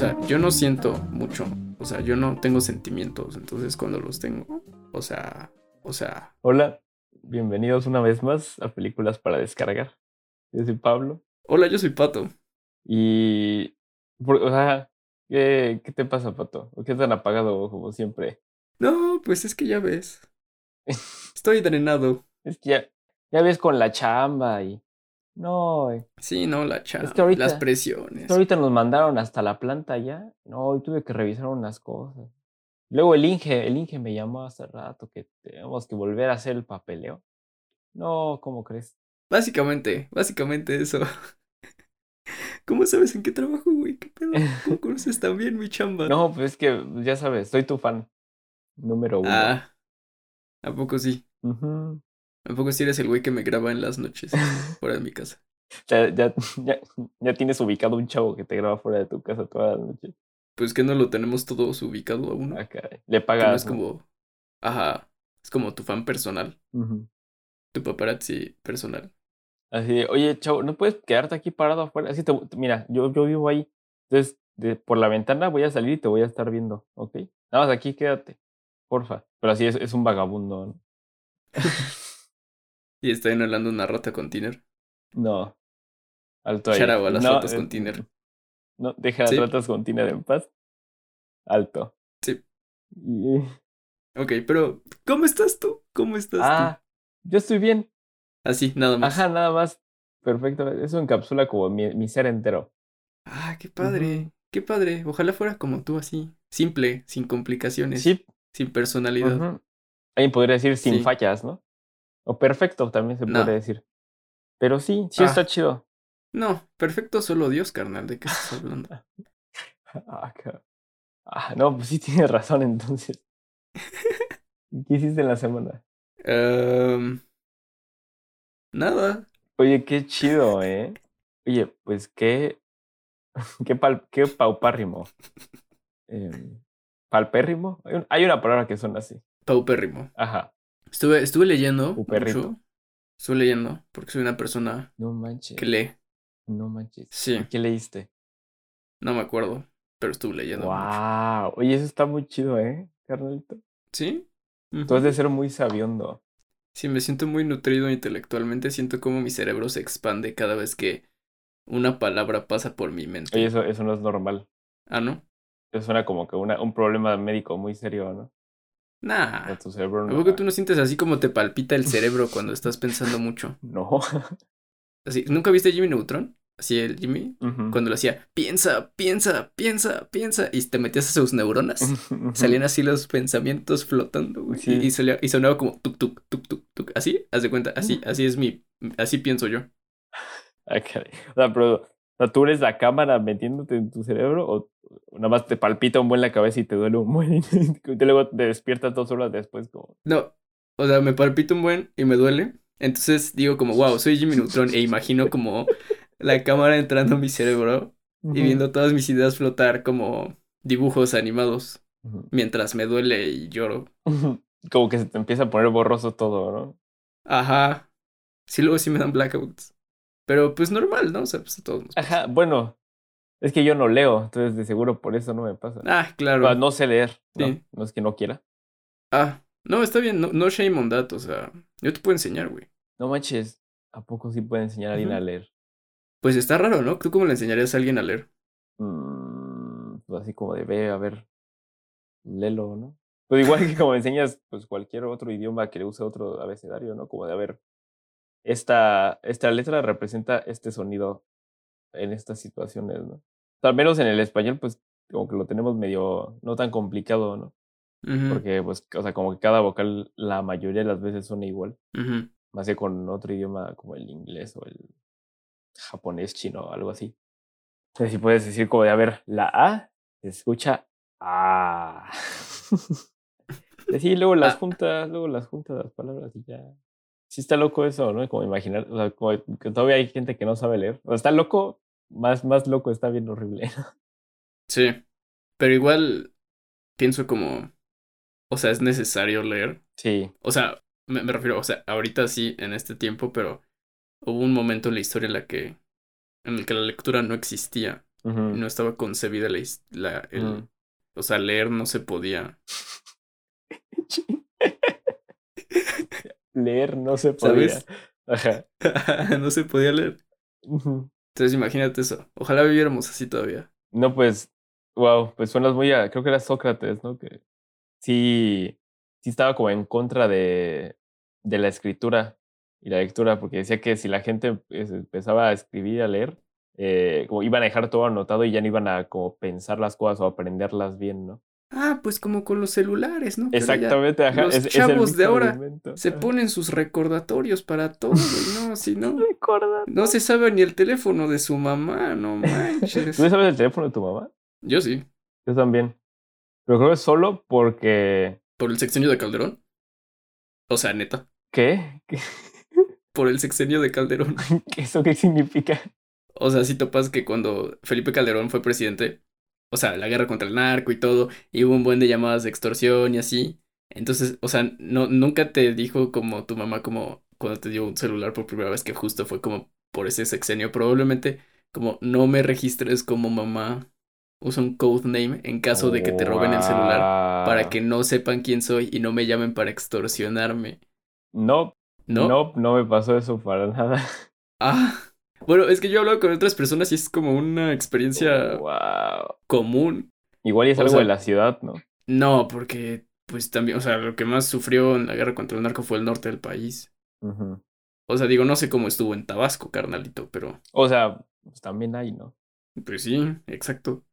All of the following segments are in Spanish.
O sea, yo no siento mucho. O sea, yo no tengo sentimientos. Entonces cuando los tengo, o sea, o sea. Hola, bienvenidos una vez más a Películas para Descargar. Yo soy Pablo. Hola, yo soy Pato. Y. O sea, ¿qué, qué te pasa, Pato? ¿Por qué tan apagado como siempre? No, pues es que ya ves. Estoy drenado. Es que ya, ya ves con la chamba y. No. Sí, no, la chava. Es que ahorita- Las presiones. Es que ahorita nos mandaron hasta la planta ya. No, hoy tuve que revisar unas cosas. Luego el Inge, el Inge me llamó hace rato que tenemos que volver a hacer el papeleo. No, ¿cómo crees? Básicamente, básicamente eso. ¿Cómo sabes en qué trabajo, güey? ¿Qué pedo? ¿Cómo conoces tan bien mi chamba? No, pues es que ya sabes, soy tu fan. Número uno. Ah, ¿a poco sí? ¿A poco sí eres el güey que me graba en las noches fuera de mi casa? ya, ya, ya, ya tienes ubicado un chavo que te graba fuera de tu casa toda la noche. Pues que no lo tenemos todos ubicado aún. Ah, caray. Le Que no pagas. es como, ajá, es como tu fan personal, tu paparazzi personal. Así de, oye, chavo, ¿no puedes quedarte aquí parado afuera? Así te, mira, yo, yo vivo ahí. Entonces, de, por la ventana voy a salir y te voy a estar viendo, ¿ok? Nada más aquí quédate, porfa. Pero así es, es un vagabundo, ¿no? Y está inhalando una rata con tiner. No. Alto ahí. Out a las no, ratas eh, con tiner. No, deja las Sí. ratas con tiner en paz. Alto. Sí. Y- Ok, pero ¿cómo estás tú? ¿Cómo estás ah, yo estoy bien. Así, nada más. Ajá, nada más. Perfecto. Eso encapsula como mi, mi ser entero. Ah, qué padre, qué padre. Ojalá fuera como tú así, simple, sin complicaciones, Sí. sin personalidad. ujú. Alguien podría decir sin Sí. fallas, ¿no? O perfecto también se No. podría decir. Pero sí, sí Ah. está chido. No, perfecto solo Dios, carnal, ¿de qué estás hablando? Ah, ah, no, pues sí tienes razón entonces. ¿Qué hiciste en la semana? Em, nada. Oye, qué chido, ¿eh? Oye, pues qué. Qué, pal, qué paupárrimo. Em, ¿Palpérrimo? Hay un- Hay una palabra que suena así. Paupérrimo. Ajá. Estuve, estuve leyendo Pauperrito. mucho. Estuve leyendo porque soy una persona No manches. que lee. No manches. Sí, ¿Qué leíste? no me acuerdo, pero estuve leyendo. mucho. Wow. Oye, eso está muy chido, ¿eh, carnalito? ¿Sí? Tú has de ser muy sabiondo. Sí, me siento muy nutrido intelectualmente. Siento como mi cerebro se expande cada vez que una palabra pasa por mi mente. Oye, eso, eso no es normal. Ah, ¿no? Eso suena como que una, un problema médico muy serio, ¿no? Nah. O tu cerebro ¿A poco tú no sientes así como te palpita el cerebro cuando estás pensando mucho? No. Así, ¿nunca viste Jimmy Neutron? Así el Jimmy, cuando lo hacía, piensa, piensa, piensa, piensa, y te metías a sus neuronas. Salían así los pensamientos flotando, güey. Sí. Y, y salía- y sonaba como tuk, tuk, tuk, tuk, tuk. Así, haz de cuenta, así, así es mi, así pienso yo. Ah, caray. O sea, pero, sea, ¿tú eres la cámara metiéndote en tu cerebro o nada más te palpita un buen la cabeza y te duele un buen y luego te despiertas dos horas después como... No, o sea, me palpito un buen y me duele. Entonces digo como, wow, soy Jimmy Neutron e imagino como la cámara entrando a mi cerebro y viendo todas mis ideas flotar como dibujos animados mientras me duele y lloro. Como que se te empieza a poner borroso todo, ¿no? Ajá. Sí, luego sí me dan blackouts. Pero pues normal, ¿no? O sea, pues a todos nos pasa. Ajá, bueno, es que yo no leo, entonces de seguro por eso no me pasa. Ah, claro. Ah, no sé leer, ¿no? Sí. No es que no quiera. Ah, no, está bien, no, no shame on that, o sea, yo te puedo enseñar, güey. No manches, ¿a poco sí puede enseñar a alguien a leer? Pues está raro, ¿no? ¿Tú cómo le enseñarías a alguien a leer? Mm, pues así como de ve, a ver, léelo, ¿no? Pues igual que como enseñas pues cualquier otro idioma que use otro abecedario, ¿no? Como de a ver, esta, esta letra representa este sonido en estas situaciones, ¿no? O sea, al menos en el español, pues como que lo tenemos medio no tan complicado, ¿no? Porque, pues, o sea, como que cada vocal la mayoría de las veces suena igual. Más que con otro idioma como el inglés o el japonés, chino o algo así. Entonces, si puedes decir como de, a ver, la A se escucha A. Y sí, luego las Ah. juntas, luego las juntas las palabras y ya. Sí está loco eso, ¿no? Como imaginar, o sea, como que todavía hay gente que no sabe leer. O sea, está loco, más, más loco, está bien horrible. Sí, pero igual pienso como, o sea, es necesario leer. Sí, O sea, me, me refiero, o sea, ahorita sí, en este tiempo, pero hubo un momento en la historia en la que, en el que la lectura no existía. No estaba concebida la, la el, ujú. o sea, leer no se podía, Leer no se podía. ¿sabes? Ajá. No se podía leer. Entonces imagínate eso. Ojalá viviéramos así todavía. No, pues, wow, pues suenas muy a, creo que era Sócrates, ¿no? Que sí, sí estaba como en contra de, de la escritura y la lectura, porque decía que si la gente empezaba a escribir, a leer, eh, como iban a dejar todo anotado y ya no iban a como pensar las cosas o aprenderlas bien, ¿no? Ah, pues como con los celulares, ¿no? Exactamente, ajá. los es, es el chavos de ahora argumento. se ponen sus recordatorios para todo, no, si no, no se sabe ni el teléfono de su mamá, no manches. ¿Tú sabes el teléfono de tu mamá? Yo sí, Yo también. Pero creo que solo porque. por el sexenio de Calderón. O sea, neta, ¿Qué? ¿Qué? por el sexenio de Calderón. ¿Qué- ¿Eso qué significa? O sea, si topas que cuando Felipe Calderón fue presidente, o sea, la guerra contra el narco y todo, y hubo un buen de llamadas de extorsión y así. Entonces, o sea, no, nunca te dijo como tu mamá, como cuando te dio un celular por primera vez, que justo fue como por ese sexenio. Probablemente, como no me registres como mamá, usa un codename en caso de que te roben el celular para que no sepan quién soy y no me llamen para extorsionarme. No, ¿No? no, no me pasó eso para nada. Ah. Bueno, es que yo he hablado con otras personas y es como una experiencia Wow. común. Igual y es O algo sea- de la ciudad, ¿no? No, porque pues también, o sea, lo que más sufrió en la guerra contra el narco fue el norte del país. O sea, digo, no sé cómo estuvo en Tabasco, carnalito, pero O sea, pues también hay, ¿no? pues sí, exacto.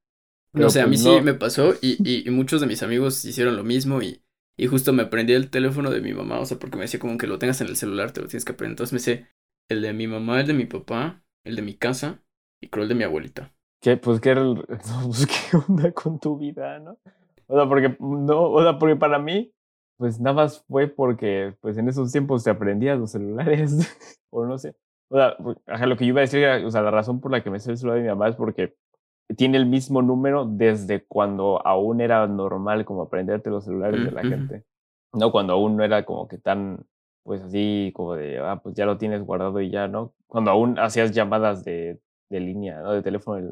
Pero, no sé, a mí pues, sí no. me pasó y, y, y muchos de mis amigos hicieron lo mismo y, y justo me aprendí el teléfono de mi mamá, o sea, porque me decía como que lo tengas en el celular, te lo tienes que aprender. Entonces me sé el de mi mamá, el de mi papá, el de mi casa y creo el de mi abuelita. ¿Qué? Pues qué, era el- pues, ¿qué onda con tu vida, no? O sea, porque no, o sea, porque para mí, pues nada más fue porque, pues en esos tiempos te aprendías los celulares, o no sé. O sea, pues, ajá, lo que yo iba a decir o sea, la razón por la que me sé el celular de mi mamá es porque tiene el mismo número desde cuando aún era normal como aprenderte los celulares de la Mm, ujú. gente. No, cuando aún no era como que tan, pues así como de, ah, pues ya lo tienes guardado y ya, ¿no? Cuando aún hacías llamadas de, de línea, ¿no? De teléfono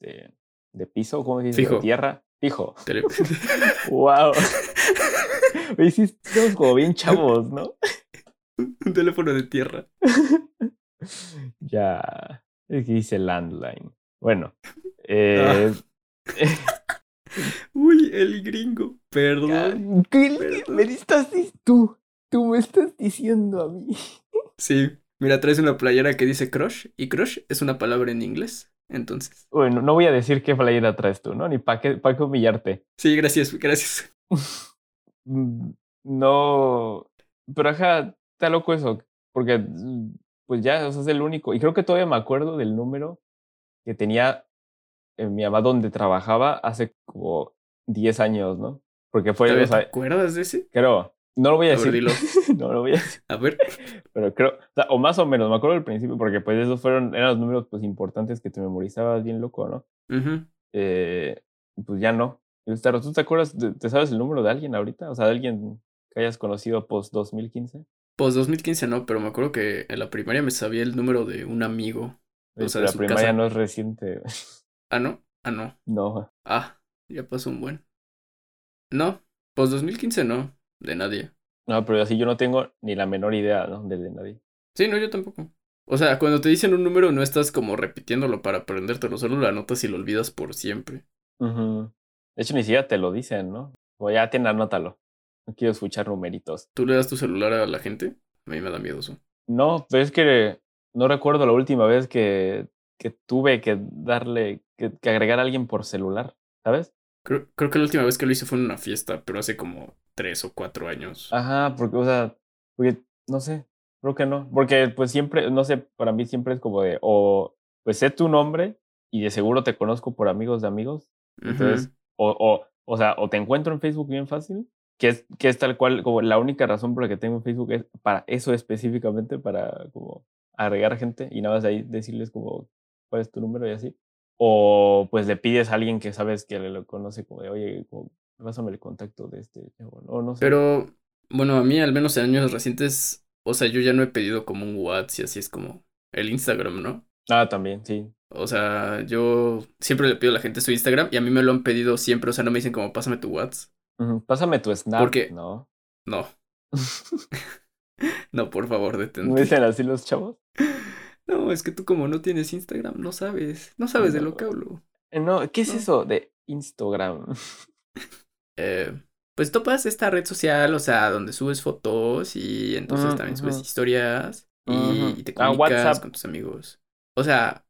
de, de, piso, ¿cómo se dice? Fijo. De tierra. Fijo. Tele- ¡Wow! Sí, estamos como bien chavos, ¿no? Un teléfono de tierra. Ya. Es que dice landline. Bueno. Eh, Uy, el gringo. Perdón. ¿Qué Perdón. me estás dic- tú? Tú me estás diciendo a mí. Sí. Mira, traes una playera que dice crush y crush es una palabra en inglés. Entonces. Bueno, no voy a decir qué playera traes tú, ¿no? Ni para qué, pa' qué humillarte. Sí, gracias, gracias. Mm, No. Pero ajá, está loco eso. Porque, mm, pues ya, o sea, es el único. Y creo que todavía me acuerdo del número que tenía en mi mamá donde trabajaba hace como 10 años, ¿no? Porque fue, ¿Todavía o sea, te acuerdas de ese? creo. No lo voy a decir. no lo voy a decir. A ver. Pero creo, o, sea, o más o menos, me acuerdo del principio, porque pues esos fueron, eran los números pues importantes que te memorizabas bien loco, ¿no? Eh, pues ya no. ¿Tú te acuerdas, te sabes el número de alguien ahorita? O sea, de alguien que hayas conocido post 2015. Pues 2015 no, pero me acuerdo que en la primaria me sabía el número de un amigo. O sea, de la su primaria casa. no es reciente. Ah, no. Ah, no. no. Ah, ya pasó un buen. No, pues 2015 no, de nadie. No, pero así yo no tengo ni la menor idea, ¿no? De, de nadie. Sí, no, yo tampoco. O sea, cuando te dicen un número no estás como repitiéndolo para aprendértelo, solo lo anotas y lo olvidas por siempre. Ujú. De hecho, ni siquiera te lo dicen, ¿no? O ya ten, anótalo. No quiero escuchar numeritos. ¿Tú le das tu celular a la gente? A mí me da miedo eso. No, pero es que no recuerdo la última vez que, que tuve que darle, que, que agregar a alguien por celular, ¿sabes? Creo, creo que la última vez que lo hice fue en una fiesta, pero hace como tres o cuatro años. Ajá, porque, o sea, porque, no sé, creo que no. Porque, pues siempre, no sé, para mí siempre es como de, o, pues sé tu nombre y de seguro te conozco por amigos de amigos. Entonces, Ujú. o, o, o sea, o te encuentro en Facebook bien fácil, que es, que es tal cual, como la única razón por la que tengo en Facebook es para eso específicamente, para como agregar gente y nada más ahí decirles como cuál es tu número y así. O pues le pides a alguien que sabes que lo conoce como de, oye, como, pásame el contacto de este chavo", o no sé. Pero, bueno, a mí al menos en años recientes, o sea, yo ya no he pedido como un WhatsApp y así es como el Instagram, ¿no? Ah, también, sí. O sea, yo siempre le pido a la gente su Instagram y a mí me lo han pedido siempre. O sea, no me dicen como, pásame tu WhatsApp. Pásame tu Snap, Porque- ¿no? No. no, por favor, ¿No detente. dicen así los chavos? No, es que tú como no tienes Instagram, no sabes. No sabes de lo que hablo. Eh, No, ¿qué es No. eso de Instagram? Eh, pues topas esta red social, o sea, donde subes fotos y entonces también subes historias y, te Ah, comunicas con tus amigos. O sea,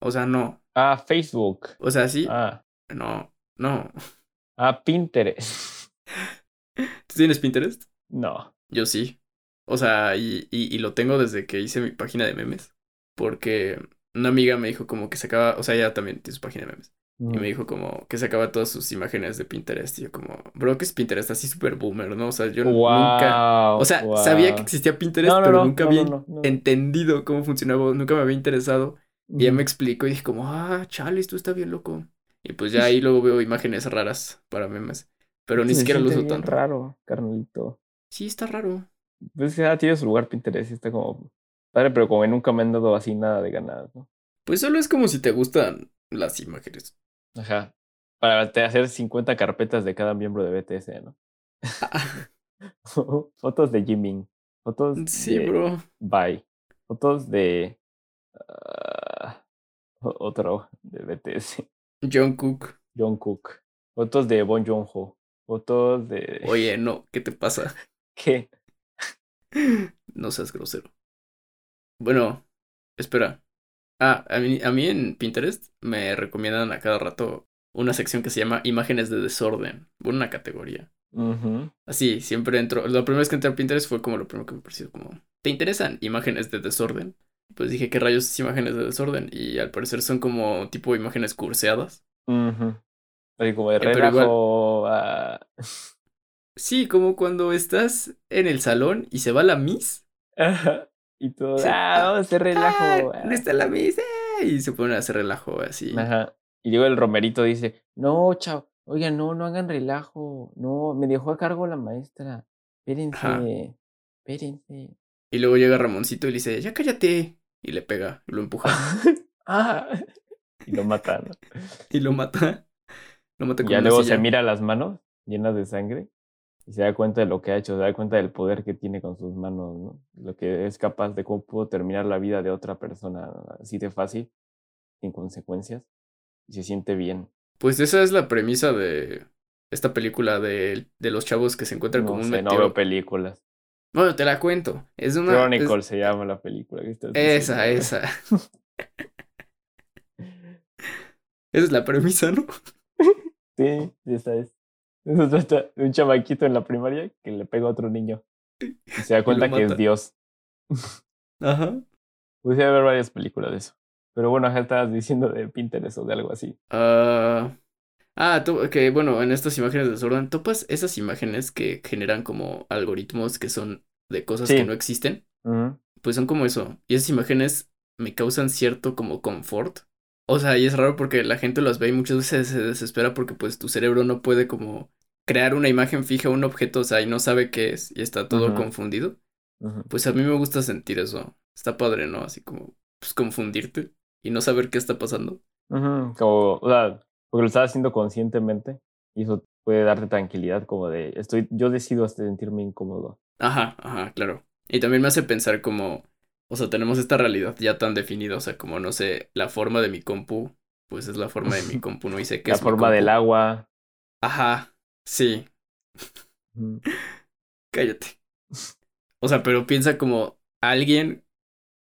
o sea, no. Ah, Facebook. O sea, sí, Ah, no, no. ah, Pinterest. ¿Tú tienes Pinterest? No. Yo sí. O sea, y, y, y lo tengo desde que hice mi página de memes. Porque una amiga me dijo como que sacaba, o sea, ella también tiene su página de memes. Y me dijo como que sacaba todas sus imágenes de Pinterest. Y yo como, bro, ¿qué es Pinterest? Así súper boomer, ¿no? O sea, yo nunca... O sea, sabía que existía Pinterest, No, no, pero no, nunca había entendido cómo funcionaba, nunca me había interesado. Y Ujú. me explicó y dije como, ah, chale, esto está bien loco. Y pues ya ahí luego veo imágenes raras para memes. Pero ni siquiera lo uso tanto. raro, carnalito. Sí, está raro. Pues ya tiene su lugar Pinterest y está como padre, pero como que nunca me han dado así nada de ganas, ¿no? Pues solo es como si te gustan las imágenes. Ajá. Para hacer 50 carpetas de cada miembro de BTS, ¿no? Ah, Fotos de Jimin. Fotos sí, de bro. Bye. Fotos de ah, otro de BTS. Jungkook. Jungkook. Fotos de Bon Joon-ho. Fotos de Oye, no, ¿qué te pasa? ¿Qué? No seas grosero. Bueno, espera. Ah, a mí, a mí en Pinterest me recomiendan a cada rato una sección que se llama imágenes de desorden. Una categoría. Así, siempre entro. La primera vez que entré a Pinterest fue como lo primero que me pareció como, ¿te interesan imágenes de desorden? Pues dije, ¿qué rayos es imágenes de desorden? Y al parecer son como tipo imágenes curseadas. Así como de Eh, igual- ah, Sí, como cuando estás en el salón y se va la Miss. ajá, y todo. Sí. Ah, vamos a hacer relajo. Ah, no está la Miss. eh", Y se ponen a hacer relajo así. Ajá. Y luego el Romerito dice, no, chao, oigan, no, no hagan relajo. No, me dejó a cargo la maestra. Ajá. Espérense. Espérense. Y luego llega Ramoncito y le dice, ya cállate. Y le pega, y lo empuja ah. Y lo mata, ¿no? y lo mata. Lo mata con ya luego silla. se mira las manos llenas de sangre y se da cuenta de lo que ha hecho, se da cuenta del poder que tiene con sus manos, ¿no? Lo que es capaz de cómo pudo terminar la vida de otra persona así de fácil, sin consecuencias, y se siente bien. Pues esa es la premisa de esta película de, de los chavos que se encuentran No como un sé, no veo películas. Bueno, te la cuento. Es una. Chronicle es- se llama la película. que estás Esa, esa. Esa es la premisa, ¿no? Sí, esa es. Eso trata de un chamaquito en la primaria que le pega a otro niño. Y se da cuenta que es. Dios. Ajá. Debe haber varias películas de eso. Pero bueno, ya estabas diciendo de Pinterest o de algo así. Ah, ah, que bueno, en estas imágenes de desorden, ¿topas esas imágenes que generan como algoritmos que son de cosas Sí. que no existen? Pues son como eso. Y esas imágenes me causan cierto como confort. O sea, y es raro porque la gente las ve y muchas veces se desespera porque pues tu cerebro no puede como crear una imagen fija, un objeto, o sea, y no sabe qué es y está todo confundido. Pues a mí me gusta sentir eso. Está padre, ¿no? Así como, pues confundirte y no saber qué está pasando. Ujú, Como, o sea, porque lo estás haciendo conscientemente y eso puede darte tranquilidad como de, estoy, yo decido hasta sentirme incómodo. Ajá, ajá, claro. Y también me hace pensar como, o sea, tenemos esta realidad ya tan definida, o sea, como, no sé, la forma de mi compu, pues es la forma de mi compu, ¿no? Sé que La es forma del agua. Ajá, sí, cállate. O sea, pero piensa como alguien,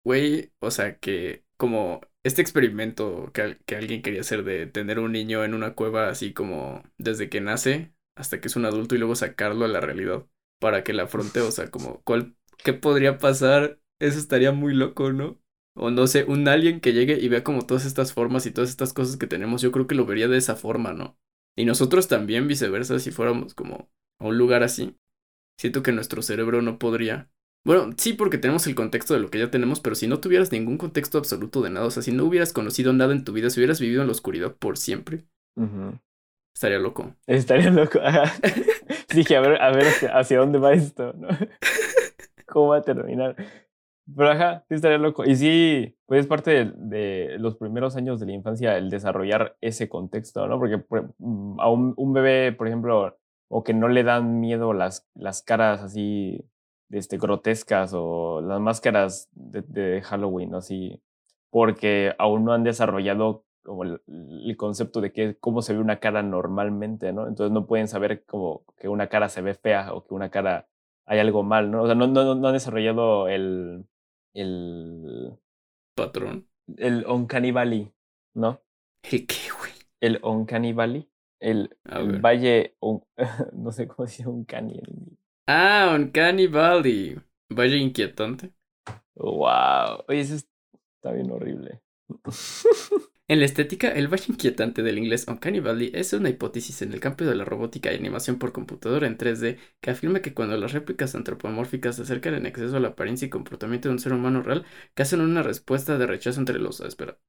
güey, o sea, que como este experimento que, que alguien quería hacer de tener un niño en una cueva así como desde que nace hasta que es un adulto y luego sacarlo a la realidad para que la afronte, o sea, como, ¿cuál, qué podría pasar? Eso estaría muy loco, ¿no? O no sé, un alien que llegue y vea como todas estas formas y todas estas cosas que tenemos, yo creo que lo vería de esa forma, ¿no? Y nosotros también viceversa, si fuéramos como a un lugar así. Siento que nuestro cerebro no podría. Bueno, sí, porque tenemos el contexto de lo que ya tenemos, pero si no tuvieras ningún contexto absoluto de nada, o sea, si no hubieras conocido nada en tu vida, si hubieras vivido en la oscuridad por siempre, estaría loco. Estaría loco. Dije, a ver, a ver hacia, hacia dónde va esto, ¿no? ¿Cómo va a terminar? Pero ajá, sí estaría loco. Y sí, pues es parte de, los primeros años de la infancia el desarrollar ese contexto, ¿no? Porque mm, a un, bebé, por ejemplo, o que no le dan miedo las, las caras así este, grotescas o las máscaras de, de Halloween, así, porque aún no han desarrollado como el, el, concepto de que cómo se ve una cara normalmente, ¿no? Entonces no pueden saber como que una cara se ve fea o que una cara hay algo mal, ¿no? O sea, no, no, no han desarrollado el, el patrón. El Uncanny Valley, ¿no? ¿El qué, güey? El Uncanny Valley. El, el Valle, un, no sé cómo se dice Uncanny. Ah, Uncanny Valley. Valle inquietante. Wow. Oye, eso está bien horrible. En la estética, el valle inquietante del inglés Uncanny Valley es una hipótesis en el campo de la robótica y animación por computadora en 3D que afirma que cuando las réplicas antropomórficas se acercan en exceso a la apariencia y comportamiento de un ser humano real, causan una respuesta de rechazo entre los... Espera.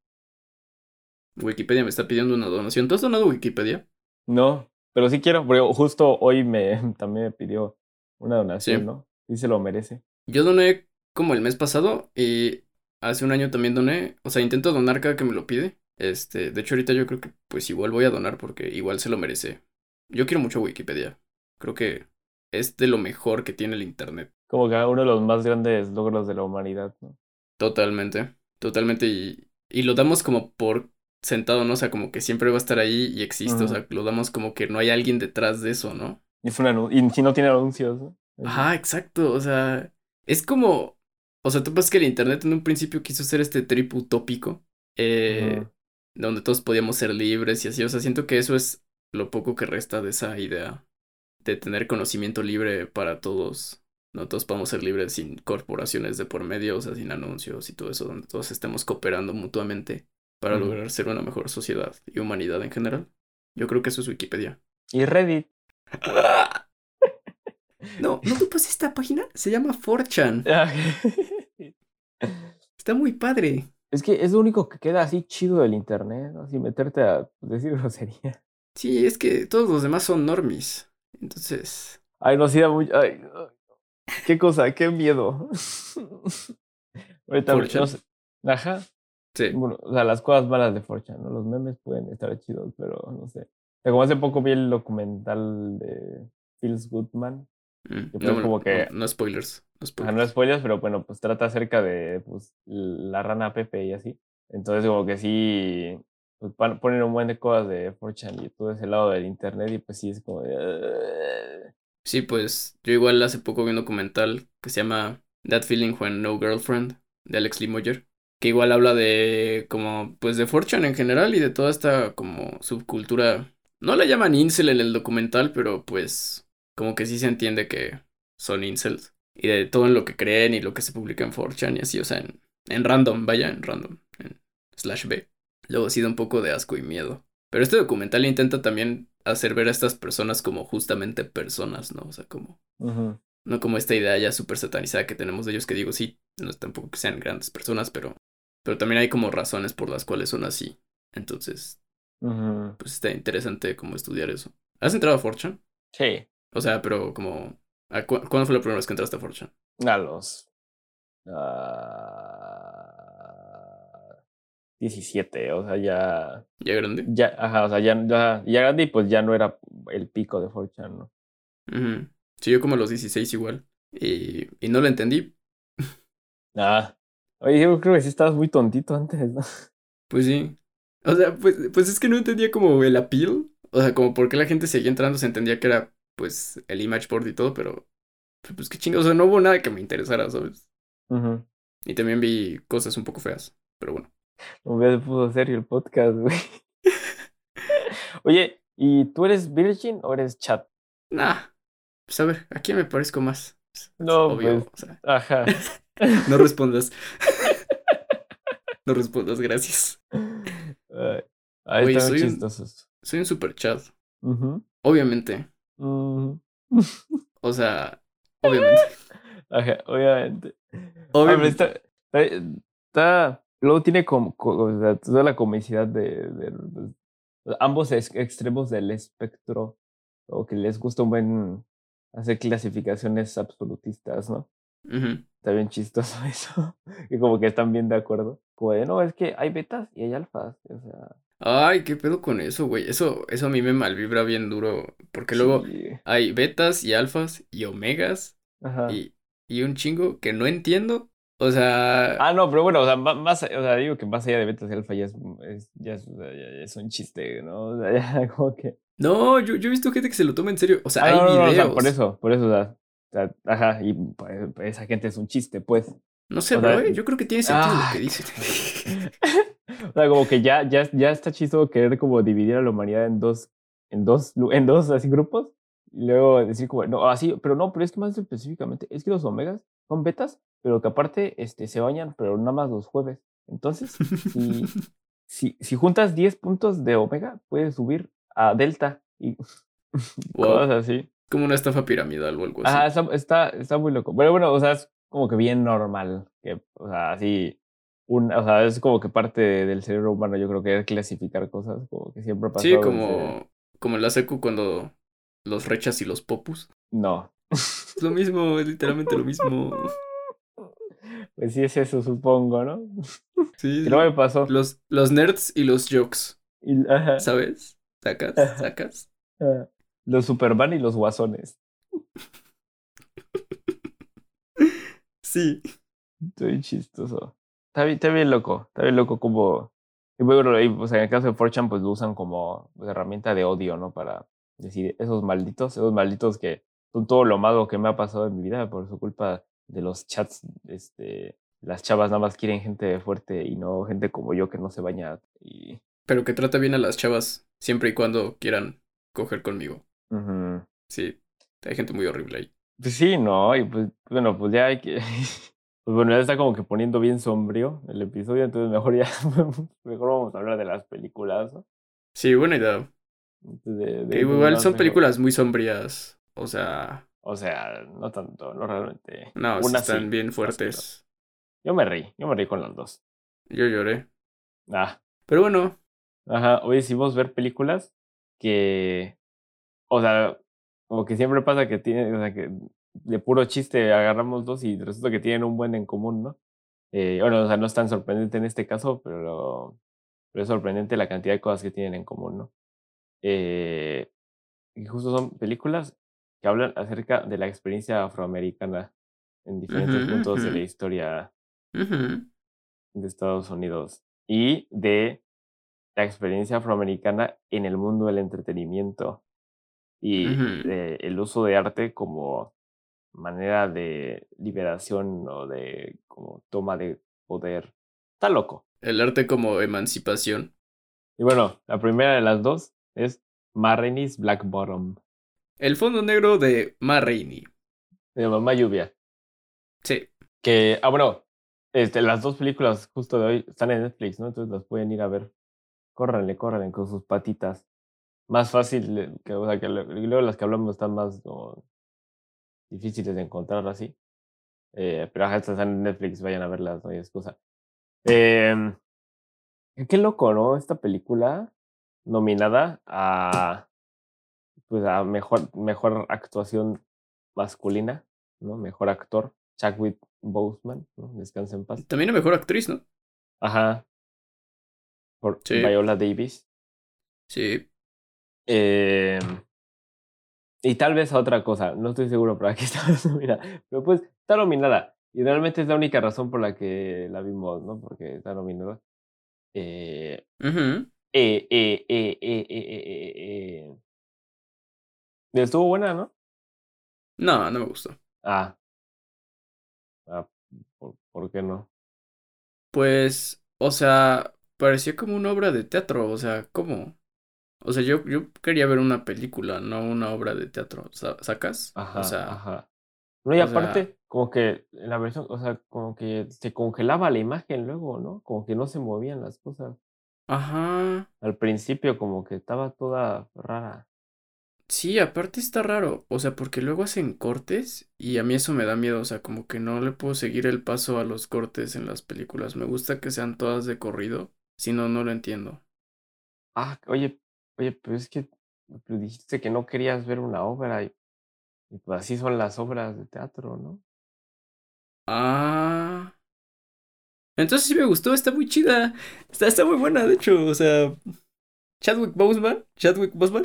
Wikipedia me está pidiendo una donación. ¿Tú has donado Wikipedia? No, pero sí quiero, porque justo hoy me también me pidió una donación, ¿no? Sí se lo merece. Yo doné como el mes pasado y hace un año también doné. O sea, intento donar cada que me lo pide. Este, de hecho ahorita yo creo que pues igual voy a donar porque igual se lo merece. Yo quiero mucho Wikipedia. Creo que es de lo mejor que tiene el internet. Como que uno de los más grandes logros de la humanidad, ¿no? Totalmente, totalmente y, y lo damos como por sentado, ¿no? O sea, como que siempre va a estar ahí y existe, o sea, lo damos como que no hay alguien detrás de eso, ¿no? Y, es una, y si no tiene anuncios, ¿no? Ajá, exacto, o sea, es como, o sea, tú ves que el internet en un principio quiso ser este trip utópico, eh, donde todos podíamos ser libres y así. O sea, siento que eso es lo poco que resta de esa idea de tener conocimiento libre para todos. No todos podemos ser libres sin corporaciones de por medio, o sea, sin anuncios y todo eso, donde todos estemos cooperando mutuamente para lograr ser una mejor sociedad y humanidad en general. Yo creo que eso es Wikipedia. Y Reddit. no, no te pases esta página. Se llama 4chan. Está muy padre. Es que es lo único que queda así chido del internet, ¿no? Así meterte a decir grosería. Sí, es que todos los demás son normis. Entonces. Ay, no, sí da mucho. Ay, qué cosa, qué miedo. Ahorita, no sé. Ajá. Sí. Bueno, o sea, las cosas malas de Forchan, ¿no? Los memes pueden estar chidos, pero no sé. O sea, como hace poco vi el documental de Phils Goodman. Mm, no, como que... no, spoilers. No spoilers. no spoilers, pero bueno, pues trata acerca de pues, la rana Pepe y así. Entonces, como que sí, pues, ponen un buen de cosas de 4chan y todo ese lado del internet y pues sí es como de... Sí, pues yo igual hace poco vi un documental que se llama That Feeling When No Girlfriend de Alex Limoyer, que igual habla de como pues de 4chan en general y de toda esta como subcultura. No la llaman incel en el documental, pero pues como que sí se entiende que son incels y de todo en lo que creen y lo que se publica en 4chan y así, o sea, en, en random, vaya, en random, en slash B. Luego ha sido un poco de asco y miedo. Pero este documental intenta también hacer ver a estas personas como justamente personas, ¿no? O sea, como... No como esta idea ya súper satanizada que tenemos de ellos que digo, sí, no es tampoco que sean grandes personas, pero... Pero también hay como razones por las cuales son así. Entonces, pues está interesante como estudiar eso. ¿Has entrado a Fortune? Sí. O sea, pero como ¿Cuándo fue la primera vez que entraste a Fortune? A los. 17, o sea, ya. ¿Ya grande? Ya, ajá, o sea, ya, ya, ya grande y pues ya no era el pico de Fortune, ¿no? Sí, yo como a los 16 igual. Y, y no lo entendí. Ah. Oye, yo creo que sí estabas muy tontito antes, ¿no? Pues sí. O sea, pues, pues es que no entendía como el appeal. O sea, como por qué la gente seguía entrando, se entendía que era pues el image board y todo, pero pues qué chingados, o sea, no hubo nada que me interesara, ¿sabes? Y también vi cosas un poco feas, pero bueno. No me puso serio el podcast, güey. Oye, ¿y tú eres virgin o eres chat? Nah, pues a ver, ¿a quién me parezco más? no, obvio, pues, ajá. no respondas. no respondas, gracias. Soy, un, soy un super chat. Obviamente. O sea, obviamente. obviamente. Obviamente. está, luego tiene como, toda la comicidad de, ambos extremos del espectro, o que les gusta un buen hacer clasificaciones absolutistas, ¿no? Está bien chistoso eso. Y como que están bien de acuerdo. Como de, no, es que hay betas y hay alfas. O sea, Ay, qué pedo con eso, güey. Eso, eso a mí me malvibra bien duro. Porque luego hay betas y alfas y omegas Ajá. y, y un chingo que no entiendo. O sea, Ah, no, pero bueno, o sea, más, o sea, digo que más allá de betas y alfa ya es, es- ya es, ya- un chiste, ¿no? O sea, ya como que... no, yo, yo he visto gente que se lo toma en serio. O sea, Ah, hay no, no, no, o sea, videos. por eso, por eso, o sea, o sea, ajá, y pues, esa gente es un chiste, pues. No sé, sea, bro, eh, yo creo que tiene sentido ah, lo que dice. O sea, como que ya, ya, ya está chistoso querer como dividir a la humanidad en dos, en dos, en dos así grupos. Y luego decir como, no, así, pero no, pero es que más específicamente, es que los omegas son betas, pero que aparte este, se bañan, pero nada más los jueves. Entonces, si, si, si juntas 10 puntos de omega, puedes subir a delta y Wow. cosas así. Como una estafa piramidal o algo así. Ajá, está, está, está muy loco. Pero bueno, o sea, como que bien normal. Que, o sea, así. Un, o sea, es como que parte del cerebro humano, yo creo que es clasificar cosas, como que siempre ha pasado. Sí, desde- como, como en la secu cuando los rechas y los popus. No. Es lo mismo, es literalmente lo mismo. Pues sí es eso, supongo, ¿no? Sí, Que no me pasó. Los, los nerds y los jokes, Y- ajá, ¿sabes? ¿Sacas? Ajá. ¿Sacas? ajá. Los Superman y los guasones. Sí. Estoy chistoso. Está bien, está bien loco. Está bien loco como... Y bueno, y, o sea, en el caso de 4chan, pues lo usan como pues, herramienta de odio, ¿no? Para decir, esos malditos, esos malditos que son todo lo malo que me ha pasado en mi vida por su culpa de los chats, este... Las chavas nada más quieren gente fuerte y no gente como yo que no se baña. Y... Pero que trata bien a las chavas siempre y cuando quieran coger conmigo. Sí, hay gente muy horrible ahí. Pues sí, no, y pues bueno, pues ya hay que... Pues bueno, ya está como que poniendo bien sombrío el episodio, entonces mejor ya, mejor vamos a hablar de las películas, ¿no? Sí, buena idea. De- igual son películas muy sombrías. O sea, O sea, no tanto, no realmente. no, sí están sí, bien fuertes. Yo me reí, yo me reí con las dos. Yo lloré. Ah, Pero bueno, ajá, hoy decidimos ver películas que, o sea, como que siempre pasa que tienen, o sea, que de puro chiste agarramos dos y resulta que tienen un buen en común, ¿no? Eh, bueno, o sea, no es tan sorprendente en este caso, pero, pero es sorprendente la cantidad de cosas que tienen en común, ¿no? Eh, y justo son películas que hablan acerca de la experiencia afroamericana en diferentes puntos de la historia de Estados Unidos y de la experiencia afroamericana en el mundo del entretenimiento y el uso de arte como manera de liberación o de como toma de poder. Está loco. el arte como emancipación. Y bueno, la primera de las dos es Ma Rainey's Black Bottom, El fondo negro de Ma Rainey. de Mamá Lluvia. Sí. Que, ah, bueno, este, las dos películas justo de hoy están en Netflix, ¿no? Entonces las pueden ir a ver. Córranle, córranle con sus patitas. Más fácil, que, o sea, que luego las que hablamos están más como difíciles de encontrar así. Eh, pero ajá, estas están en Netflix, vayan a verlas, no hay excusa. Eh, qué loco, ¿no? Esta película nominada a pues a mejor, mejor actuación masculina, ¿no? Mejor actor, Chadwick Boseman, ¿no? Descansa en paz. También la mejor actriz, ¿no? Ajá. Por Sí. Viola Davis. Sí. Eh, y tal vez a otra cosa, no estoy seguro para qué está nominada, pero pues está nominada. Y realmente es la única razón por la que la vimos, ¿no? Porque está nominada. Eh, eh, eh, eh, eh, eh, eh, eh, eh. Estuvo buena, ¿no? No, no me gustó. Ah. Ah, ¿por, por qué no? Pues, o sea, parecía como una obra de teatro. O sea, ¿cómo? O sea, yo, yo quería ver una película, no una obra de teatro. sa- ¿Sacas? Ajá, O sea, ajá. No, y sea- aparte, como que la versión, o sea, como que se congelaba la imagen luego, ¿no? Como que no se movían las cosas. ajá. Al principio como que estaba toda rara. Sí, aparte está raro. O sea, porque luego hacen cortes y a mí eso me da miedo. O sea, como que no le puedo seguir el paso a los cortes en las películas. Me gusta que sean todas de corrido. Si no, no lo entiendo. Ah, oye, oye, pero es que pero dijiste que no querías ver una obra y, y pues así son las obras de teatro, ¿no? Ah. Entonces sí me gustó, está muy chida. Está, está muy buena, de hecho. O sea, Chadwick Boseman. Chadwick Boseman.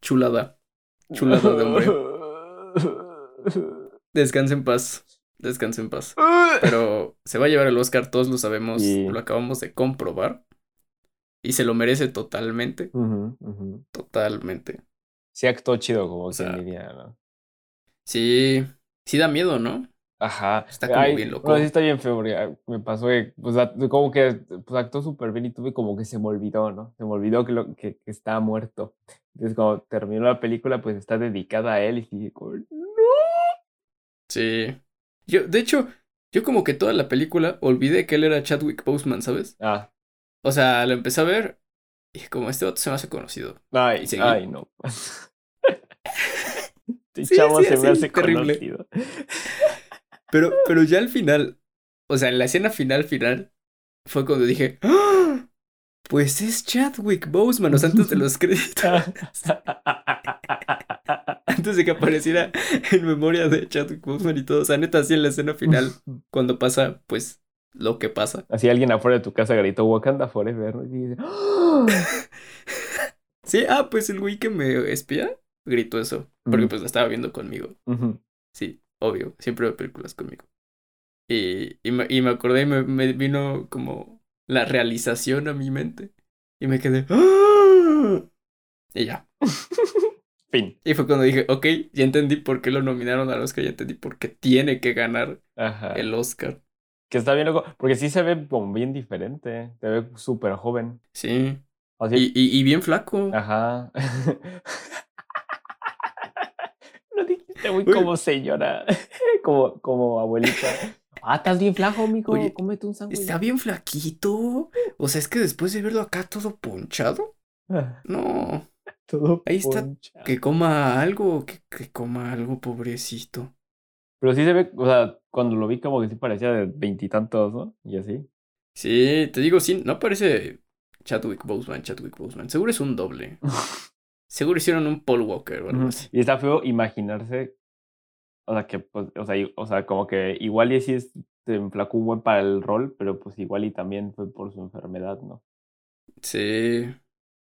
Chulada. Chulada de hombre. Descansa en paz. Descansa en paz. Pero se va a llevar el Oscar, todos lo sabemos, Sí. lo acabamos de comprobar. Y se lo merece totalmente. Ujú. Totalmente. Sí actuó chido, como O sea, quien diría, ¿no? Sí, sí da miedo, ¿no? Ajá. Está como Ay, bien loco. sí está bien feo, porque ah, me pasó que, pues, como que, pues, actuó súper bien y tuve como que se me olvidó, ¿no? Se me olvidó que, lo, que, que estaba muerto. Entonces, cuando terminó la película, pues, está dedicada a él y dije, como, no. Sí. Yo, de hecho, yo como que toda la película olvidé que él era Chadwick Boseman, ¿sabes? Ah, O sea, lo empecé a ver y como este otro se me hace conocido. ay, Y seguí. ay, no. Este Sí, chavo sí, se me hace terrible. conocido. Pero, pero ya al final, o sea, en la escena final, final, fue cuando dije, ¡Ah! Pues es Chadwick Boseman, o sea, antes de los créditos, antes de que apareciera en memoria de Chadwick Boseman y todo, o sea, neta, así en la escena final, cuando pasa, pues, lo que pasa. Así alguien afuera de tu casa gritó Wakanda Forever. Y dice, ¡Ah! Sí, ah, pues el güey que me espía gritó eso, porque pues lo estaba viendo conmigo. Sí, obvio, siempre veo películas conmigo. Y, y, me, y me acordé y me, me vino como la realización a mi mente. Y me quedé. ¡Ah! Y ya. Fin. Y fue cuando dije, ok, ya entendí por qué lo nominaron al Oscar, ya entendí por qué tiene que ganar Ajá. el Oscar. Que está bien loco, porque sí se ve como bien diferente, se ve súper joven. Sí. Así, Y, y, y bien flaco. Ajá. Lo dijiste muy Uy. como señora, como, como abuelita. Ah, estás bien flaco, mijo. Oye, Cómete un sándwich. Está bien flaquito. O sea, es que después de verlo acá todo ponchado. No. Todo Ahí está, ponchado. Que coma algo, que, que coma algo, pobrecito. Pero sí se ve, o sea, cuando lo vi como que sí parecía de veintitantos, ¿no? Y así. Sí, te digo, sí, no parece Chadwick Boseman, Chadwick Boseman. Seguro es un doble. Seguro hicieron un Paul Walker o algo así. Y está feo imaginarse, o sea, que, pues, o sea, o sea, como que igual y sí es, se enflacó un buen para el rol, pero pues igual y también fue por su enfermedad, ¿no? Sí.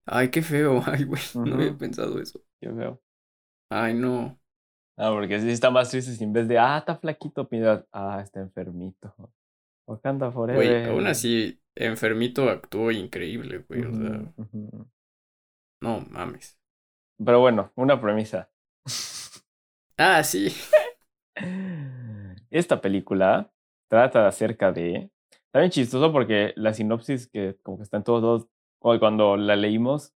Ay, qué feo. Ay, güey, no había pensado eso. Qué feo. Ay, no. Ah, porque sí está más triste si en vez de, ah, está flaquito, piensas, ah, está enfermito. Wakanda Forever. Güey, aún así, enfermito actuó increíble, güey. O sea, no mames. Pero bueno, una premisa. Ah, sí. Esta película trata acerca de. Está bien chistoso porque la sinopsis que como que está en todos como cuando la leímos,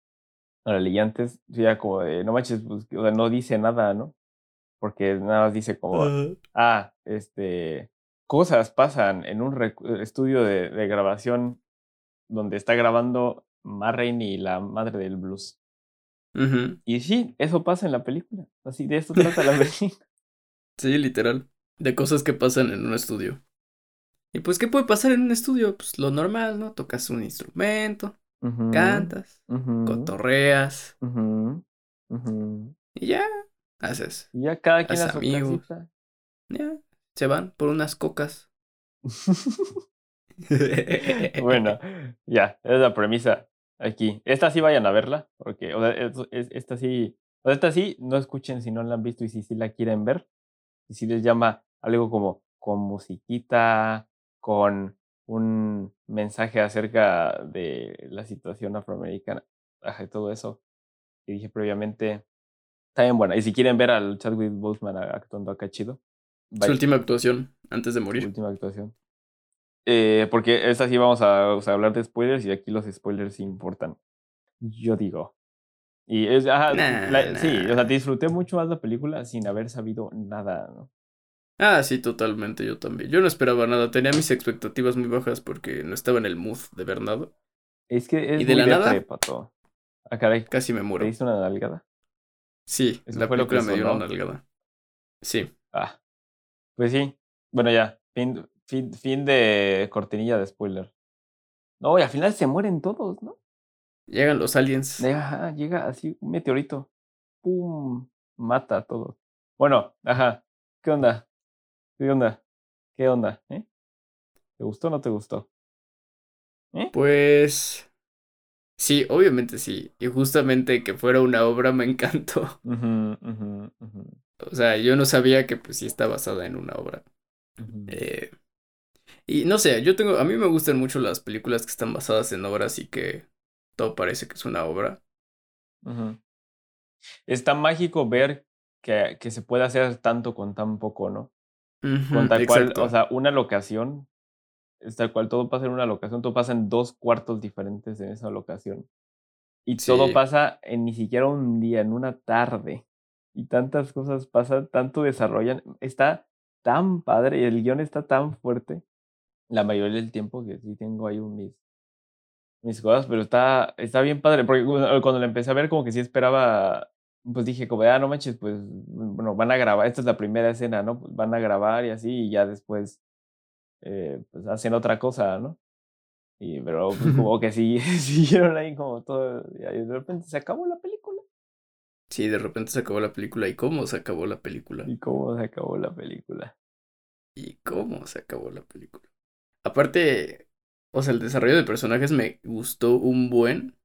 o la leí antes, era como de, no manches, pues, o sea, no dice nada, ¿no? Porque nada más dice como, ah, este, cosas pasan en un rec- estudio de, de grabación donde está grabando Ma Rainey, la madre del blues. Y sí, eso pasa en la película. Así de esto trata la película. Sí, literal. De cosas que pasan en un estudio. Y pues, ¿qué puede pasar en un estudio? Pues lo normal, ¿no? Tocas un instrumento, cantas, cotorreas y ya haces. Y ya cada quien a su casita. Ya, se van por unas cocas. bueno, ya, es la premisa aquí. Esta sí vayan a verla, porque, o sea, es- es- esta sí, o sea, esta sí, no escuchen si no la han visto y si sí la quieren ver. Y si les llama algo como con musiquita, con un mensaje acerca de la situación afroamericana, y todo eso que dije previamente, está bien buena. Y si quieren ver al Chadwick Boseman actuando acá chido, Su última actuación antes de su morir. última actuación. Eh, porque esta sí vamos a, o sea, hablar de spoilers y aquí los spoilers importan. Yo digo. Y es, ajá, Nah, la- sí, o sea, disfruté mucho más la película sin haber sabido nada, ¿no? Ah, sí, totalmente, yo también. Yo no esperaba nada, tenía mis expectativas muy bajas porque no estaba en el mood de ver nada. Es que es ¿Y de muy la nada? Ah, caray, Casi me ¿te muero. diste una nalgada? Sí, Eso la fue lo que película me dio una nalgada. Sí. Ah, pues sí. Bueno, ya, fin, fin, fin de cortinilla de spoiler. No, y al final se mueren todos, ¿no? Llegan los aliens. Ajá, llega así un meteorito. ¡Pum! Mata a todos. Bueno, ajá. ¿Qué onda? ¿Qué onda? ¿Qué onda? ¿Eh? ¿Te gustó o no te gustó? ¿Eh? Pues sí, obviamente sí. Y justamente que fuera una obra me encantó. O sea, yo no sabía que pues sí está basada en una obra. eh, y no sé, yo tengo, a mí me gustan mucho las películas que están basadas en obras y que todo parece que es una obra. Está mágico ver que, que, se puede hacer tanto con tan poco, ¿no? con tal cual, o sea, una locación, es tal cual, todo pasa en una locación, todo pasa en dos cuartos diferentes en esa locación. Y todo pasa en ni siquiera un día, en una tarde. Y tantas cosas pasan, tanto desarrollan. Está tan padre y el guion está tan fuerte la mayoría del tiempo que sí tengo ahí un mis, mis cosas, pero está, está bien padre, porque cuando lo empecé a ver como que sí esperaba, pues dije como, ah, no manches, pues, bueno, van a grabar, esta es la primera escena, ¿no? Pues van a grabar y así, y ya después, eh, pues hacen otra cosa, ¿no? Y, pero pues, como que sí, siguieron ahí como todo, y de repente se acabó la película. Sí, de repente se acabó la película. ¿Y cómo se acabó la película? ¿Y cómo se acabó la película? ¿Y cómo se acabó la película? Aparte, o sea, el desarrollo de personajes me gustó un buen.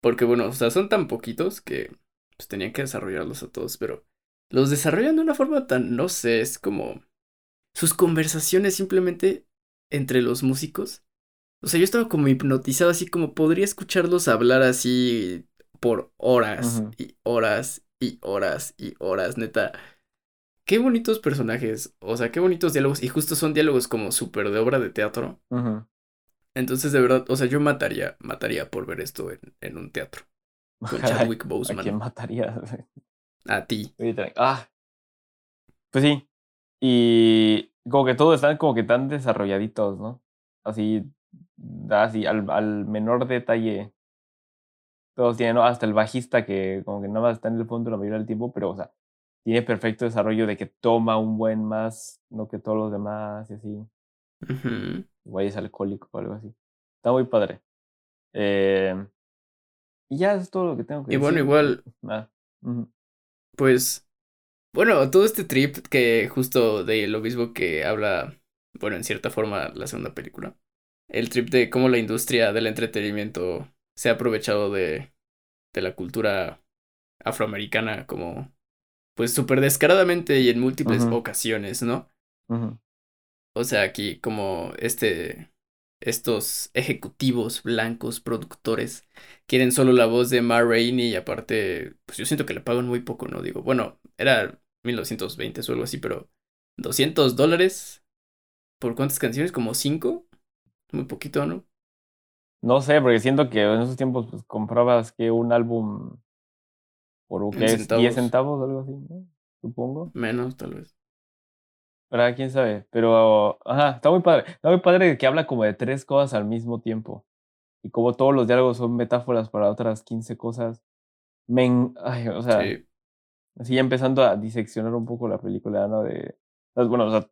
Porque, bueno, o sea, son tan poquitos que pues, tenían que desarrollarlos a todos, pero los desarrollan de una forma tan, no sé, es como sus conversaciones simplemente entre los músicos. O sea, yo estaba como hipnotizado, así como podría escucharlos hablar así por horas y horas y horas y horas, neta qué bonitos personajes, o sea, qué bonitos diálogos, y justo son diálogos como súper de obra de teatro. Entonces, de verdad, o sea, yo mataría, mataría por ver esto en, en un teatro. Con Chadwick Boseman. ¿A quién mataría? A ti. Ah. Pues sí. Y como que todos están como que tan desarrolladitos, ¿no? Así, así, al, al menor detalle. Todos tienen, ¿no? Hasta el bajista que como que nada más está en el fondo la mayoría del tiempo, pero, o sea, tiene perfecto desarrollo de que toma un buen más, no que todos los demás y así. Igual es alcohólico o algo así. Está muy padre. Eh, y ya es todo lo que tengo que decir. Y bueno, igual. Ah, pues. Bueno, todo este trip que justo de lo mismo que habla, bueno, en cierta forma la segunda película. El trip de cómo la industria del entretenimiento se ha aprovechado de, de la cultura afroamericana como pues súper descaradamente y en múltiples ocasiones, ¿no? O sea, aquí como este, estos ejecutivos blancos, productores, quieren solo la voz de Ma Rainey y aparte, pues yo siento que le pagan muy poco, ¿no? Digo, bueno, era 1920 o algo así, pero 200 dólares por cuántas canciones, como cinco, muy poquito, ¿no? No sé, porque siento que en esos tiempos pues, comprabas que un álbum por qué es 10 centavos o algo así, ¿no? Supongo. Menos, tal vez. ¿Verdad? ¿Quién sabe? Pero, ajá, está muy padre. Está muy padre que habla como de tres cosas al mismo tiempo. Y como todos los diálogos son metáforas para otras 15 cosas. Men, ay, o sea, sí. Así ya empezando a diseccionar un poco la película, ¿no? De, bueno, o sea,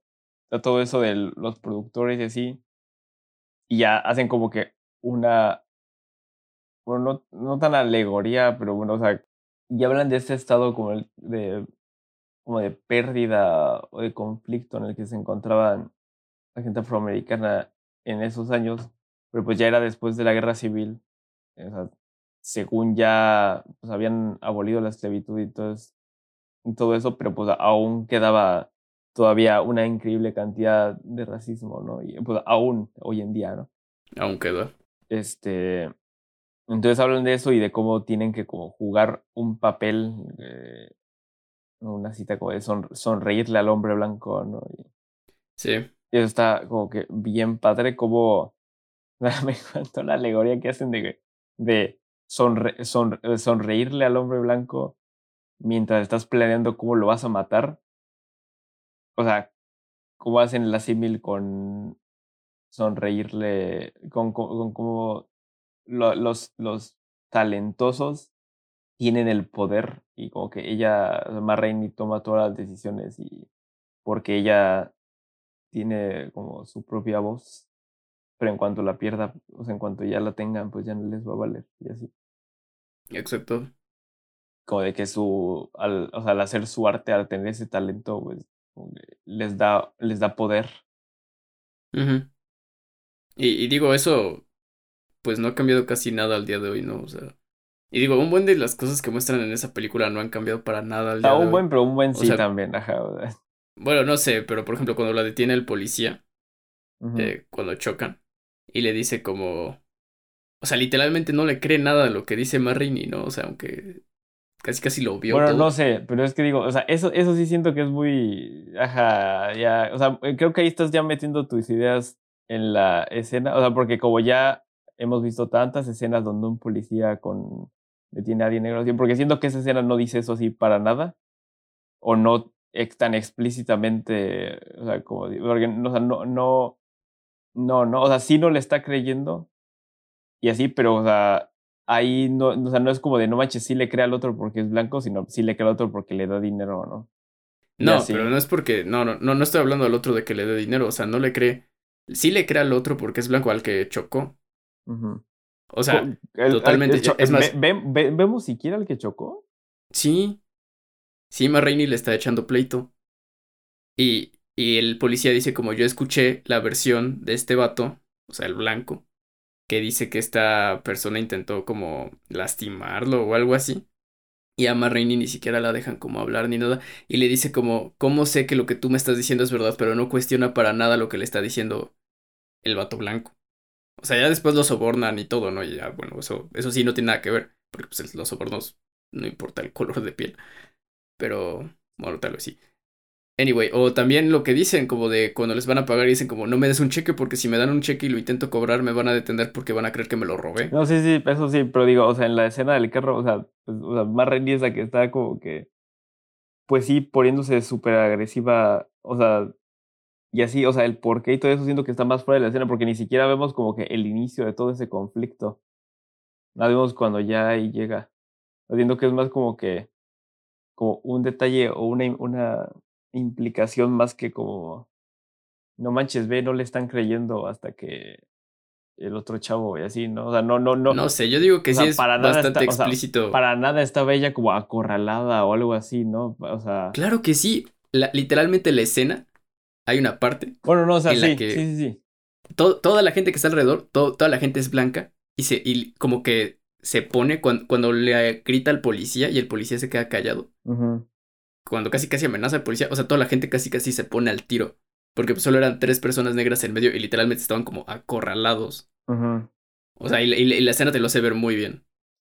todo eso de los productores y así. Y ya hacen como que una, bueno, no, no tan alegoría, pero bueno, o sea, y hablan de este estado como de, como de pérdida o de conflicto en el que se encontraban la gente afroamericana en esos años, pero pues ya era después de la guerra civil, según ya pues habían abolido la esclavitud y todo, todo eso, pero pues aún quedaba todavía una increíble cantidad de racismo, ¿no? Y pues aún hoy en día, ¿no? Aún queda. Este, entonces hablan de eso y de cómo tienen que como jugar un papel, eh, una cita como de sonreírle al hombre blanco, ¿no? Y, sí. Y eso está como que bien padre, como me encantó la alegoría que hacen de, de sonre, sonreírle al hombre blanco mientras estás planeando cómo lo vas a matar. O sea, cómo hacen la símil con sonreírle, con, con, cómo los, los talentosos tienen el poder y como que ella, Marraine, toma todas las decisiones y porque ella tiene como su propia voz, pero en cuanto la pierda, o sea, en cuanto ya la tengan, pues ya no les va a valer y así. Exacto. Como de que su, al, o sea, al hacer su arte, al tener ese talento, pues les da, les da poder. y, y, digo, eso pues no ha cambiado casi nada al día de hoy, ¿no? O sea. Y digo, un buen de las cosas que muestran en esa película no han cambiado para nada al día ah, de un hoy. buen, pero un buen sí también, ajá. Bueno, no sé, pero por ejemplo, cuando la detiene el policía, eh, cuando chocan, y le dice como. O sea, literalmente no le cree nada de lo que dice Marrini, ¿no? O sea, aunque casi casi lo vio. Bueno, no sé, pero es que digo, o sea, eso, eso sí siento que es muy. Ajá, ya. O sea, creo que ahí estás ya metiendo tus ideas en la escena. O sea, porque como ya hemos visto tantas escenas donde un policía con detiene a alguien negro, porque siento que esa escena no dice eso así para nada, o no tan explícitamente, o sea, como, porque, o sea, no, no, no, no, o sea, sí no le está creyendo y así, pero, o sea, ahí no, o sea, no es como de no manches, sí le cree al otro porque es blanco, sino sí le cree al otro porque le da dinero, ¿no? No, pero no es porque, no, no, no, no estoy hablando al otro de que le dé dinero, o sea, no le cree, sí le cree al otro porque es blanco al que chocó, o sea, totalmente. es más, ¿Vemos siquiera al que chocó? Sí. Sí, Marraine le está echando pleito. Y, y el policía dice, como yo escuché la versión de este vato, o sea, el blanco, que dice que esta persona intentó como lastimarlo o algo así. Y a Marraine ni siquiera la dejan como hablar ni nada. Y le dice como, ¿cómo sé que lo que tú me estás diciendo es verdad? Pero no cuestiona para nada lo que le está diciendo el vato blanco. O sea, ya después lo sobornan y todo, ¿no? Y ya, bueno, eso, eso sí no tiene nada que ver, porque pues los sobornos no importa el color de piel. Pero, bueno, tal vez sí. Anyway, o también lo que dicen, como de cuando les van a pagar, dicen como no me des un cheque porque si me dan un cheque y lo intento cobrar me van a detener porque van a creer que me lo robé. No, sí, sí, eso sí, pero digo, o sea, en la escena del carro, o sea, pues, o sea más Renny es que está como que, pues sí, poniéndose súper agresiva, o sea, y así, o sea, el porqué y todo eso siento que está más fuera de la escena porque ni siquiera vemos como que el inicio de todo ese conflicto. No vemos cuando ya ahí llega. Siento que es más como que como un detalle o una implicación más que como no manches, ve, no le están creyendo hasta que el otro chavo y así, ¿no? O sea, no, no, no. No sé, yo digo que sí es para bastante explícito. para nada estaba ella como acorralada o algo así, ¿no? O sea. Claro que sí. literalmente la escena hay una parte. Bueno, no, o sea, sí, sí, sí, sí. toda la gente que está alrededor, toda la gente es blanca y, se, y como que se pone cuando, cuando le grita al policía y el policía se queda callado. Cuando casi casi amenaza al policía, o sea, toda la gente casi casi se pone al tiro. Porque solo eran tres personas negras en medio y literalmente estaban como acorralados. O sea, y, la escena te lo hace ver muy bien.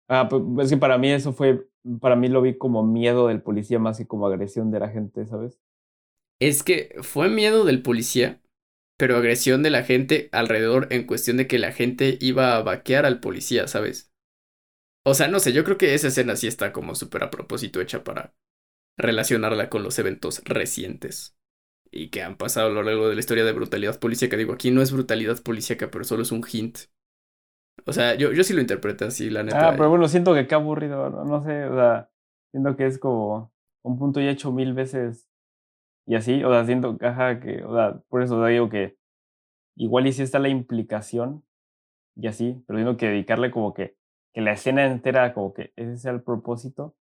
Ah, pues es que para mí eso fue, para mí lo vi como miedo del policía más que como agresión de la gente, ¿sabes? Es que fue miedo del policía, pero agresión de la gente alrededor en cuestión de que la gente iba a vaquear al policía, ¿sabes? O sea, no sé, yo creo que esa escena sí está como súper a propósito hecha para relacionarla con los eventos recientes y que han pasado a lo largo de la historia de brutalidad policíaca. Digo, aquí no es brutalidad policíaca, pero solo es un hint. O sea, yo, yo sí lo interpreto así, la neta. Ah, pero bueno, siento que qué aburrido, no, sé, o sea, siento que es como un punto ya hecho mil veces y así, o sea, siento caja que, o sea, por eso digo que igual y si está la implicación y así, pero tengo que dedicarle como que, que la escena entera, como que ese sea el propósito.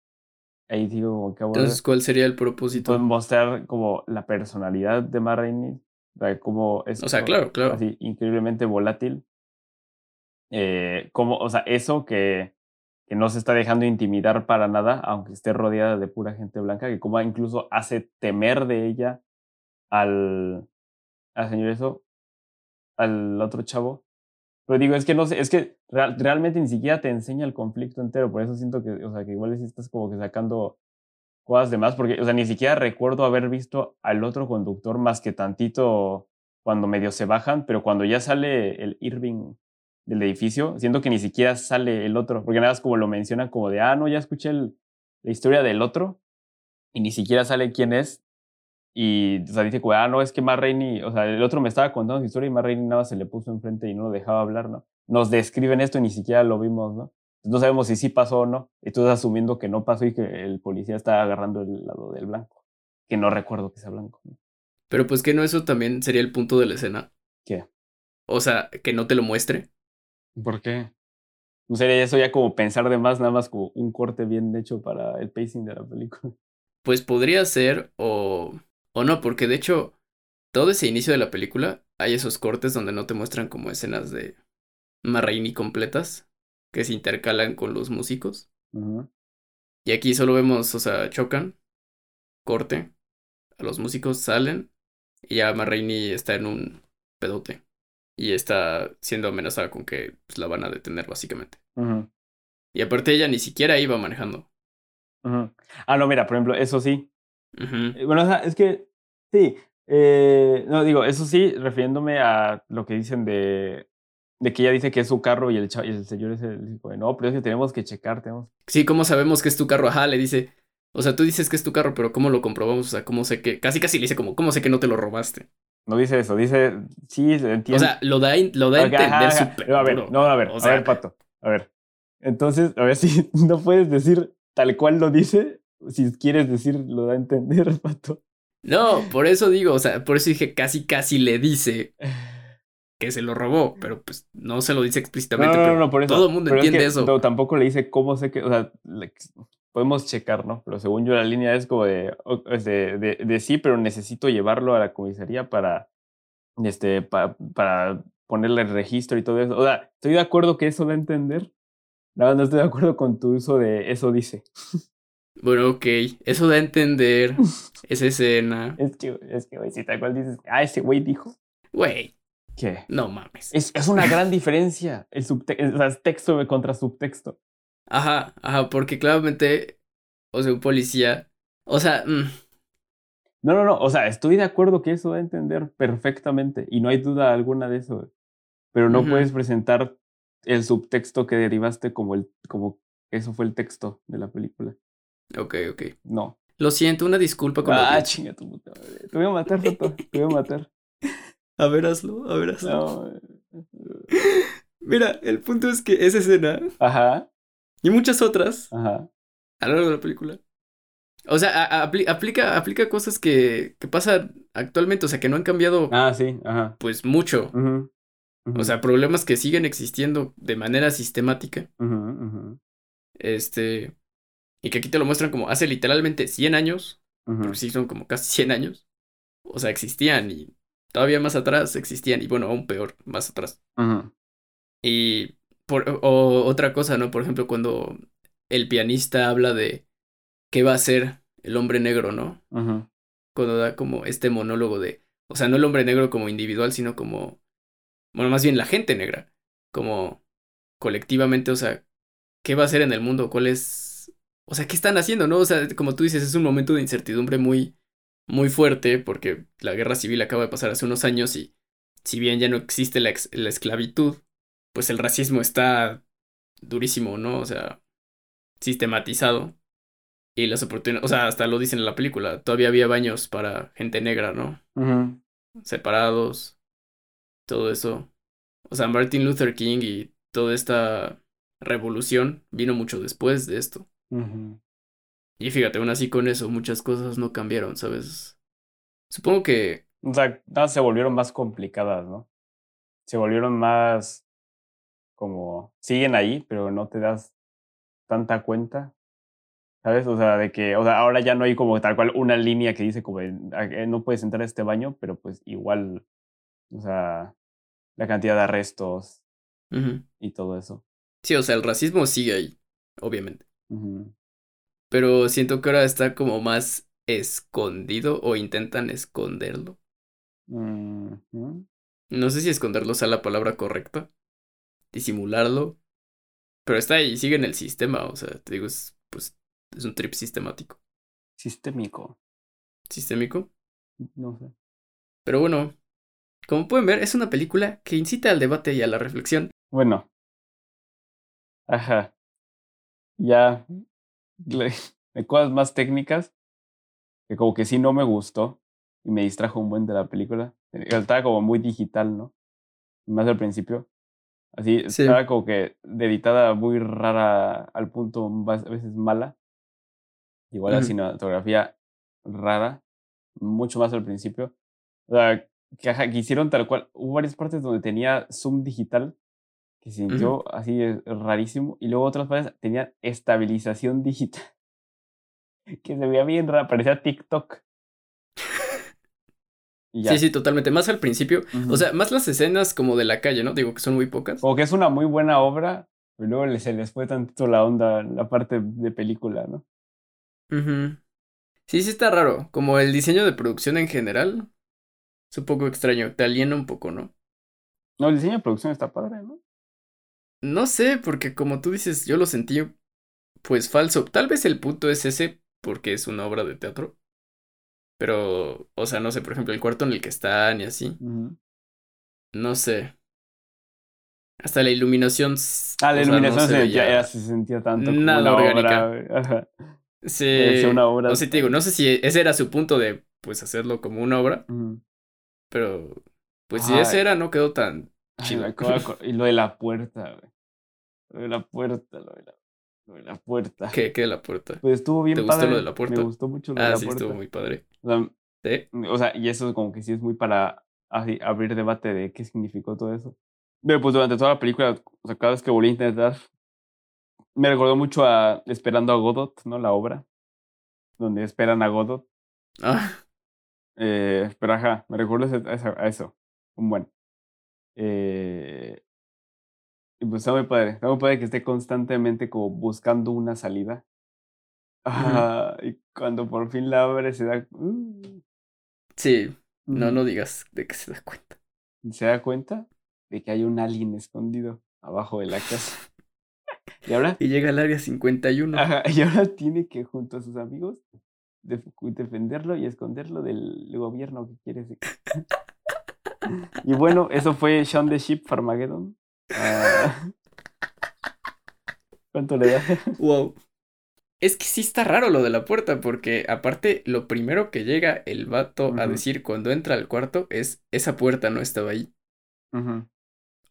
Ahí digo como que... Entonces, ¿cuál sería el propósito? Pues mostrar como la personalidad de Marraine, como es... O sea, claro, claro. Así, increíblemente volátil. Eh, como, o sea, eso que que no se está dejando intimidar para nada, aunque esté rodeada de pura gente blanca, que como incluso hace temer de ella al, al señor eso, al otro chavo. Pero digo, es que no sé, es que realmente ni siquiera te enseña el conflicto entero, por eso siento que, o sea, que igual estás como que sacando cosas de más, porque, o sea, ni siquiera recuerdo haber visto al otro conductor más que tantito cuando medio se bajan, pero cuando ya sale el Irving del edificio, siento que ni siquiera sale el otro, porque nada más como lo menciona como de, ah, no, ya escuché la historia del otro, y ni siquiera sale quién es, y o sea, dice, ah, no, es que Matt o sea, el otro me estaba contando su historia y Matt nada más se le puso enfrente y no lo dejaba hablar, ¿no? Nos describen esto y ni siquiera lo vimos, ¿no? No sabemos si sí pasó o no. Y tú estás asumiendo que no pasó y que el policía está agarrando el lado del blanco. Que no recuerdo que sea blanco. Pero pues que no eso también sería el punto de la escena. ¿Qué? O sea, que no te lo muestre. ¿Por qué? No sería eso ya como pensar de más, nada más como un corte bien hecho para el pacing de la película. Pues podría ser, o, O no, porque de hecho, todo ese inicio de la película, hay esos cortes donde no te muestran como escenas de Marraini completas que se intercalan con los músicos. Y aquí solo vemos, o sea, chocan, corte, a los músicos salen y ya Marraini está en un pedote y está siendo amenazada con que pues, la van a detener básicamente. Y aparte ella ni siquiera iba manejando. Ah, no, mira, por ejemplo, eso sí. Eh, bueno, o sea, es que sí. Eh, no, digo, eso sí, refiriéndome a lo que dicen de, de que ella dice que es su carro y el, y el señor es el no, pero es que tenemos que checar, tenemos. Sí, ¿cómo sabemos que es tu carro? Ajá, le dice. O sea, tú dices que es tu carro, pero ¿cómo lo comprobamos? O sea, ¿cómo sé que.? Casi casi le dice como, ¿cómo sé que no te lo robaste? No dice eso, dice. Sí, entiendo. O sea, lo da, lo da a entender súper. A ver, no, a ver, a ver, pato. A ver. Entonces, a ver si no puedes decir tal cual lo dice. Si quieres decir, lo da a entender, pato. No, por eso digo, o sea, por eso dije casi casi le dice que se lo robó, pero pues no se lo dice explícitamente. No, no, no, por eso. Todo el mundo entiende eso. No, tampoco le dice cómo sé que, o sea, podemos checar, ¿no? Pero según yo la línea es como de, de, de, sí, pero necesito llevarlo a la comisaría para, este, para ponerle el registro y todo eso. O sea, estoy de acuerdo que eso da a entender. No, no estoy de acuerdo con tu uso de eso dice. Bueno, ok, eso da a entender esa escena. Es que, es que, güey, si tal cual dices, ah, ese güey dijo. Güey. ¿Qué? No mames. Es, es una gran diferencia el subtexto, o sea, texto contra subtexto. Ajá, ajá, porque claramente, o sea, un policía, o sea... Mm. No, no, no, o sea, estoy de acuerdo que eso va a entender perfectamente y no hay duda alguna de eso, pero no puedes presentar el subtexto que derivaste como el, como eso fue el texto de la película. Ok, ok. No. Lo siento, una disculpa con Ah, chinga tu puta Te voy a matar, Foto. Te voy a matar. A ver, hazlo, a ver, hazlo. No. Mira, el punto es que esa escena. Ajá. Y muchas otras. Ajá. A lo largo de la película. O sea, aplica, aplica cosas que, que pasan actualmente, o sea, que no han cambiado. Ah, sí, ajá. Pues mucho. O sea, problemas que siguen existiendo de manera sistemática. Este. Y que aquí te lo muestran como hace literalmente 100 años. Porque sí, son como casi 100 años. O sea, existían y todavía más atrás existían. Y bueno, aún peor, más atrás. Y por, o otra cosa, ¿no? Por ejemplo, cuando el pianista habla de qué va a ser el hombre negro, ¿no? Cuando da como este monólogo de, o sea, no el hombre negro como individual, sino como, bueno, más bien la gente negra, como colectivamente, o sea, ¿qué va a ser en el mundo? ¿Cuál es, o sea, qué están haciendo, no? O sea, como tú dices, es un momento de incertidumbre muy, muy fuerte porque la guerra civil acaba de pasar hace unos años y si bien ya no existe la, la esclavitud, pues el racismo está durísimo, ¿no? O sea, sistematizado. Y las oportunidades, o sea, hasta lo dicen en la película, todavía había baños para gente negra, ¿no? Separados, todo eso. O sea, Martin Luther King y toda esta revolución vino mucho después de esto. Y fíjate, aún así con eso, muchas cosas no cambiaron, ¿sabes? Supongo que... O sea, se volvieron más complicadas, ¿no? Se volvieron más como siguen ahí, pero no te das tanta cuenta, ¿sabes? O sea, de que, o sea, ahora ya no hay como tal cual una línea que dice como, ah, eh, no puedes entrar a este baño, pero pues igual, o sea, la cantidad de arrestos y todo eso. Sí, o sea, el racismo sigue ahí, obviamente. Pero siento que ahora está como más escondido o intentan esconderlo. No sé si esconderlo sea la palabra correcta disimularlo. Pero está ahí, sigue en el sistema, o sea, te digo, es, pues, es un trip sistemático. Sistémico. ¿Sistémico? No sé. Pero bueno, como pueden ver, es una película que incita al debate y a la reflexión. Bueno. Ajá. Ya. De cosas más técnicas. Que como que sí no me gustó. Y me distrajo un buen de la película. Estaba como muy digital, ¿no? Más al principio. Así, estaba como que editada muy rara al punto a veces mala. Igual la cinematografía rara, mucho más al principio. O sea, que, hicieron tal cual. Hubo varias partes donde tenía zoom digital que se sintió así rarísimo. Y luego otras partes tenía estabilización digital que se veía bien rara, parecía TikTok. Sí, sí, totalmente. Más al principio. O sea, más las escenas como de la calle, ¿no? Digo que son muy pocas. Como que es una muy buena obra, pero luego se les fue tantito la onda la parte de película, ¿no? Sí, sí está raro. Como el diseño de producción en general. Es un poco extraño. Te aliena un poco, ¿no? No, el diseño de producción está padre, ¿no? No sé, porque como tú dices, yo lo sentí pues falso. Tal vez el punto es ese, porque es una obra de teatro. Pero, o sea, no sé, por ejemplo, el cuarto en el que están y así. No sé. Hasta la iluminación. Ah, la o sea, no iluminación se veía- ya, ya se sentía tanto como nada una orgánica. obra, güey. Ajá. Sí. Parecía una obra. O sea, te digo, no sé si ese era su punto de, pues, hacerlo como una obra, pero, pues, si ese era, no quedó tan Ay, me acabo de Y lo de la puerta, güey. Lo de la puerta, lo de la, lo de la puerta. ¿Qué, qué de la puerta? Pues estuvo bien ¿Te gustó padre. lo de la puerta? Me gustó mucho lo de Ah, la sí, puerta. estuvo muy padre. O sea, ¿Sí? O sea, y eso como que sí es muy para abrir debate de qué significó todo eso. Pero pues durante toda la película, o sea, cada vez que volví a intentar, me recordó mucho a Esperando a Godot, ¿no? La obra, donde esperan a Godot. Ah, Eh, pero ajá, me recuerdo a eso, un buen. Eh, y pues está muy padre, está muy padre que esté constantemente como buscando una salida. Ah, y cuando por fin la abre se da... uh, sí, no, no digas de que se da cuenta. se da cuenta de que hay un alien escondido abajo de la casa. Y ahora, Y llega al área 51. ajá, y ahora tiene que, junto a sus amigos, def- defenderlo y esconderlo del gobierno que quiere. Y bueno, eso fue Shaun the Sheep Farmageddon. Ah, ¿Cuánto le da? Wow. Es que sí está raro lo de la puerta, porque aparte lo primero que llega el vato a decir cuando entra al cuarto es esa puerta no estaba ahí.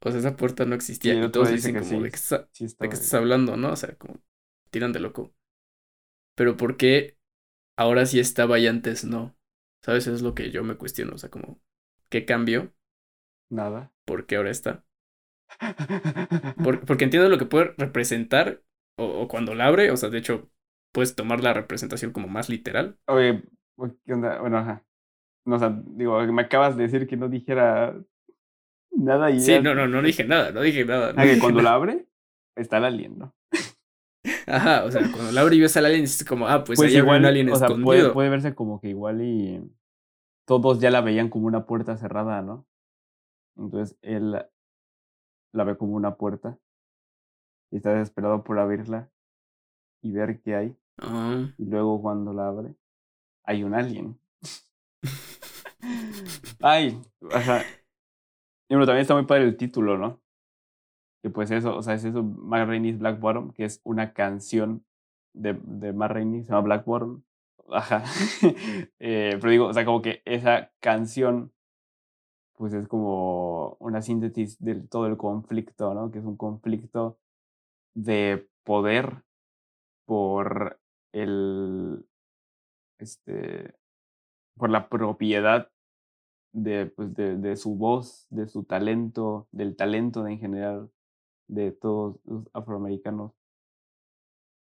O sea, esa puerta no existía. Y todos dice dicen que como sí, de está- sí ahí. estás hablando, ¿no? O sea, como tiran de loco. Pero ¿por qué ahora sí estaba y antes no? ¿Sabes? Eso es lo que yo me cuestiono. O sea, como, ¿qué cambió? Nada. ¿Por qué ahora está? Por- porque entiendo lo que puede representar o, o cuando la abre. O sea, de hecho, puedes tomar la representación como más literal. Oye, ¿qué onda? Bueno, ajá. No, o sea, digo, me acabas de decir que no dijera nada y Sí, ya- no, no, no dije nada, no dije nada. no Ah, que cuando nada. la abre, está el alien, ¿no? Ajá, o sea, cuando la abre y ves al alien, es como, ah, pues, Pues ahí igual, un alien o sea, escondido. puede, puede verse como que igual y todos ya la veían como una puerta cerrada, ¿no? Entonces él la- ve como una puerta y está desesperado por abrirla y ver qué hay. Ah, Y luego cuando la abre, hay un alien. Ay, ajá. Y bueno, también está muy padre el título, ¿no? Que pues eso, o sea, es eso, Matt Rainey's Black Bottom, que es una canción de, de Rainey, se llama Black Bottom. Ajá. Eh, pero digo, o sea, como que esa canción, pues es como una síntesis de todo el conflicto, ¿no? Que es un conflicto de poder por el, este, por la propiedad de, pues de, de su voz, de su talento, del talento en general de todos los afroamericanos.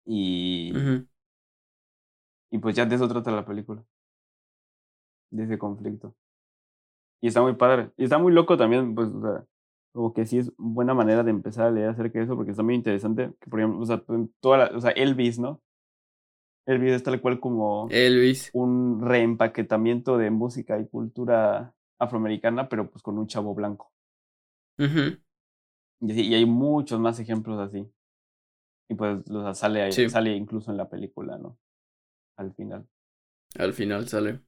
Y. y pues ya de eso trata la película, de ese conflicto. Y está muy padre. Y está muy loco también, pues, o sea, como que sí es buena manera de empezar a leer acerca de eso, porque está muy interesante. Que, por ejemplo, o sea, toda la, o sea, Elvis, ¿no? Elvis es tal cual como Elvis. un reempaquetamiento de música y cultura afroamericana, pero pues con un chavo blanco. Y, así- y hay muchos más ejemplos así. Y pues o sea, sale, ahí- Sí. sale incluso en la película, ¿no? Al final. Al final sale.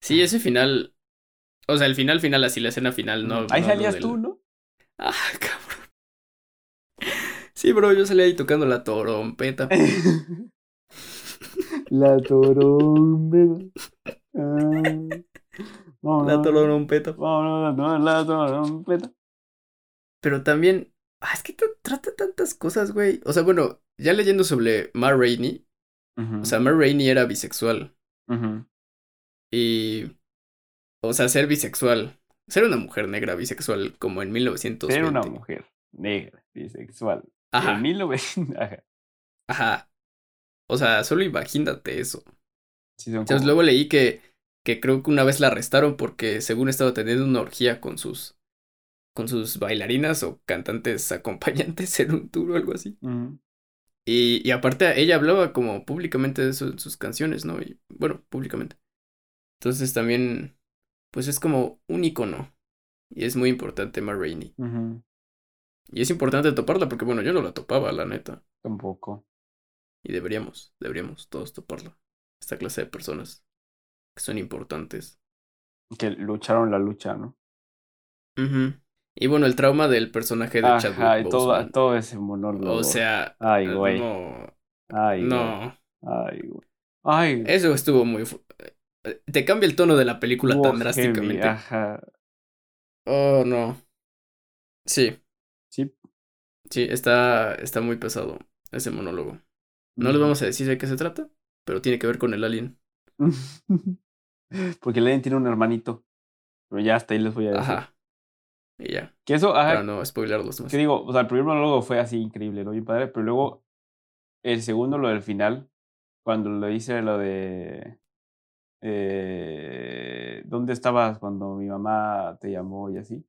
Sí, ese final. O sea, el final, final, así la escena final, no. Ahí no salías del- tú, ¿no? Ah, cabrón. Sí, bro, yo salí ahí tocando la trompeta. la trompeta. Ah. La Vámonos, trompeta. vámonos a tomar la trompeta. Pero también. Ah, es que tra- trata tantas cosas, güey. O sea, bueno, ya leyendo sobre Ma Rainey. O sea, Ma Rainey era bisexual. Y. O sea, ser bisexual. Ser una mujer negra bisexual, como en 1920. Ser una mujer negra, bisexual. Ajá. En 1900. Ajá. Ajá. O sea, solo imagínate eso. Sí, Entonces como- luego leí que que creo que una vez la arrestaron porque según estaba teniendo una orgía con sus con sus bailarinas o cantantes acompañantes en un tour o algo así. Y, y, aparte ella hablaba como públicamente de sus canciones, ¿no? Y bueno, públicamente. Entonces también, pues es como un icono. Y es muy importante Ma Rainey. Y es importante toparla porque, bueno, yo no la topaba, la neta. Tampoco. Y deberíamos, deberíamos todos toparla. Esta clase de personas que son importantes. Que lucharon la lucha, ¿no? Y bueno, el trauma del personaje de Ajá, Chadwick todo, todo ese monólogo. O sea, ay, güey. No. Ay, no. Ay, güey. Ay. Eso estuvo muy te cambia el tono de la película tan drásticamente. ajá. Oh, no. Sí. Sí. Sí, está, está muy pesado ese monólogo. No les vamos a decir de qué se trata, pero tiene que ver con el alien. Porque el alien tiene un hermanito. Pero ya hasta ahí les voy a decir. Ajá. Y ya. Que eso, ajá. Para no spoilerlos más. Que digo, o sea, el primer monólogo fue así increíble, ¿no? Bien padre, pero luego el segundo, lo del final, cuando lo hice lo de eh, ¿dónde estabas cuando mi mamá te llamó y así?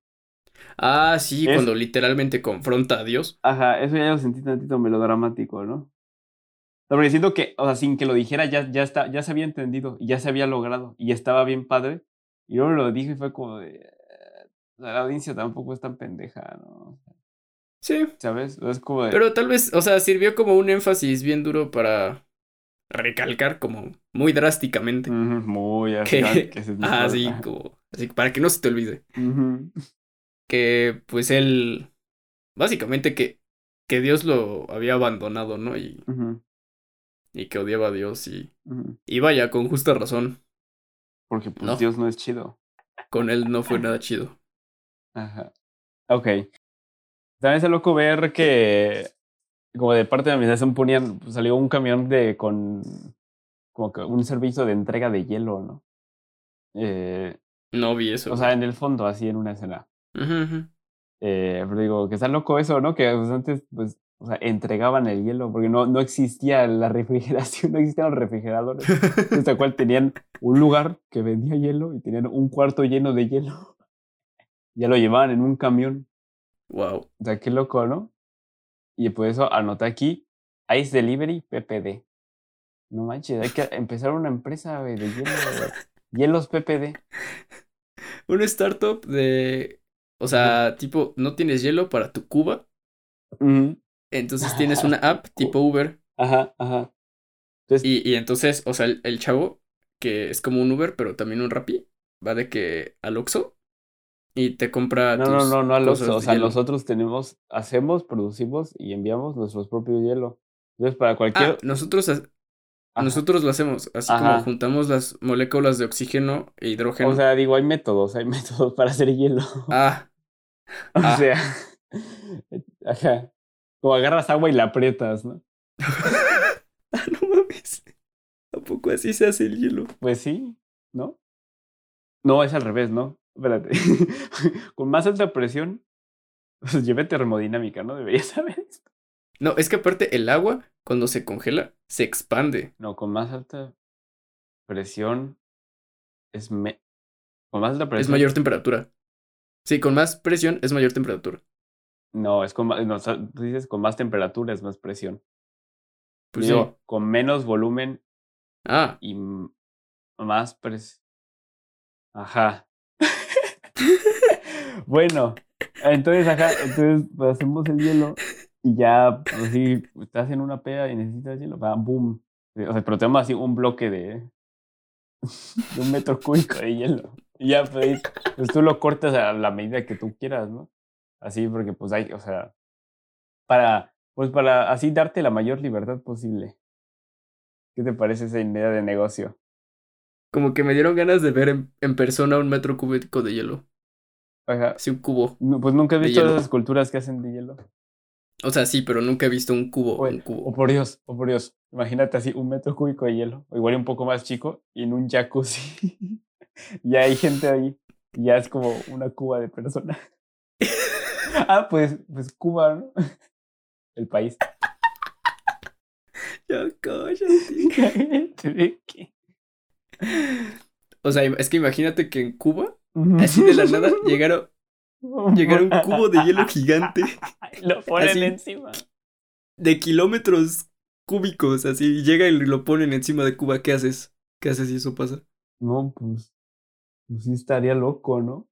Ah, sí, cuando literalmente confronta a Dios. Ajá, eso ya lo sentí tantito melodramático, ¿no? Pero siento que, o sea, sin que lo dijera, ya, ya, está, ya se había entendido y ya se había logrado y estaba bien padre. Y luego lo dije y fue como de. La audiencia tampoco es tan pendeja, ¿no? Sí. ¿Sabes? Es como de... Pero tal vez, o sea, sirvió como un énfasis bien duro para recalcar como muy drásticamente. muy así. así, como, así para que no se te olvide. Que pues él, básicamente que, que Dios lo había abandonado, ¿no? Y, y que odiaba a Dios y, y vaya, con justa razón. Porque pues Dios no es chido. Con él no fue nada chido. Ajá. Ok. También es loco ver que como de parte de la administración ponían, pues, salió un camión de con como que un servicio de entrega de hielo, ¿no? Eh, no vi eso. O sea, en el fondo, así en una escena. Eh, pero digo, que está loco eso, ¿no? Que pues, antes, pues, o sea, entregaban el hielo, porque no, no existía la refrigeración, no existían los refrigeradores. Entonces, cual tenían un lugar que vendía hielo y tenían un cuarto lleno de hielo. Ya lo llevaban en un camión. Wow. O sea, qué loco, ¿no? Y por eso anoté aquí Ice Delivery PPD. No manches, hay que empezar una empresa de hielo, hielos PPD. Una startup de. O sea, tipo, no tienes hielo para tu Cuba. Entonces tienes una app tipo Uber. Ajá, ajá. y, y, entonces, o sea, el, chavo, que es como un Uber, pero también un Rappi, va de que al Oxxo y te compra. No, no, no, no al Oxxo. O sea, nosotros tenemos, hacemos, producimos y enviamos nuestros propios hielo. Entonces, para cualquier. Ah, nosotros, nosotros lo hacemos. Así como juntamos las moléculas de oxígeno e hidrógeno. O sea, digo, hay métodos, hay métodos para hacer hielo. Ah. o ah. sea. Ajá. Como agarras agua y la aprietas, ¿no? ah, no mames. ¿Tampoco así se hace el hielo? Pues sí, ¿no? No, es al revés, ¿no? Espérate. Con más alta presión, pues lleve termodinámica, ¿no? Deberías saber esto. No, es que aparte el agua, cuando se congela, se expande. No, con más alta presión es me... con más alta presión. Es mayor temperatura. Sí, con más presión es mayor temperatura. No, es con más, no, tú dices con más temperatura es más presión. Pues sí. con menos volumen. Ah. Y más presión. Ajá. bueno, entonces acá, entonces hacemos el hielo y ya, pues sí, estás en una peda y necesitas hielo, va, boom. O sea, pero tenemos así un bloque de, de un metro cúbico de hielo. Y ya, pues, pues, tú lo cortas a la medida que tú quieras, ¿no? Así, porque pues hay, o sea, para, pues para así darte la mayor libertad posible. ¿Qué te parece esa idea de negocio? Como que me dieron ganas de ver en, persona un metro cúbico de hielo. Ajá. Sí, un cubo. pues nunca he visto esas esculturas que hacen de hielo. O sea, sí, pero nunca he visto un cubo. un cubo. O por Dios, o por Dios. Imagínate así, un metro cúbico de hielo, o igual un poco más chico, y en un jacuzzi. ya hay gente ahí. Ya es como una cuba de persona. ah, pues, pues Cuba, ¿no? El país. Ya cállate. ¿De qué? O sea, es que imagínate que en Cuba, así de la nada, llegara, llegara un cubo de hielo gigante. Lo ponen Así. encima. de kilómetros cúbicos, así, y llega y lo ponen encima de Cuba, ¿qué haces? ¿Qué haces si eso pasa? No, pues. Pues sí estaría loco, ¿no?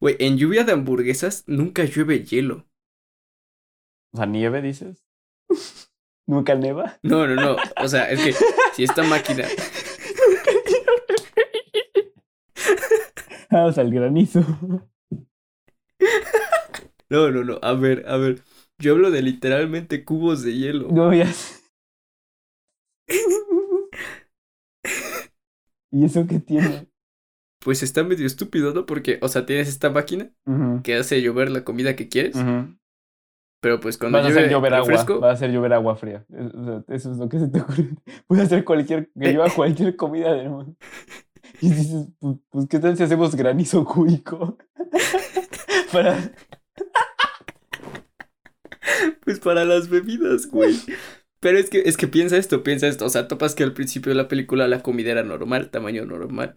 Güey, en lluvia de hamburguesas nunca llueve hielo. O sea, nieve, dices. Nunca neva. No, no, no. O sea, es que si esta máquina. Ah, o sea, el granizo. No, no, no. A ver, a ver. Yo hablo de literalmente cubos de hielo. No, ya. ¿Y eso qué tiene? Pues está medio estúpido, ¿no? Porque, o sea, tienes esta máquina que hace llover la comida que quieres. ujú. Pero pues cuando Vas a hacer llover agua. refresco, Vas a hacer llover agua fría. Eso es lo que se te ocurre. Puedes hacer cualquier. Que lleva cualquier comida del mundo. Y dices, pues, pues, ¿qué tal si hacemos granizo cúbico? Para. pues para las bebidas, güey. Pero es que, es que piensa esto, piensa esto. O sea, topas que al principio de la película la comida era normal, tamaño normal.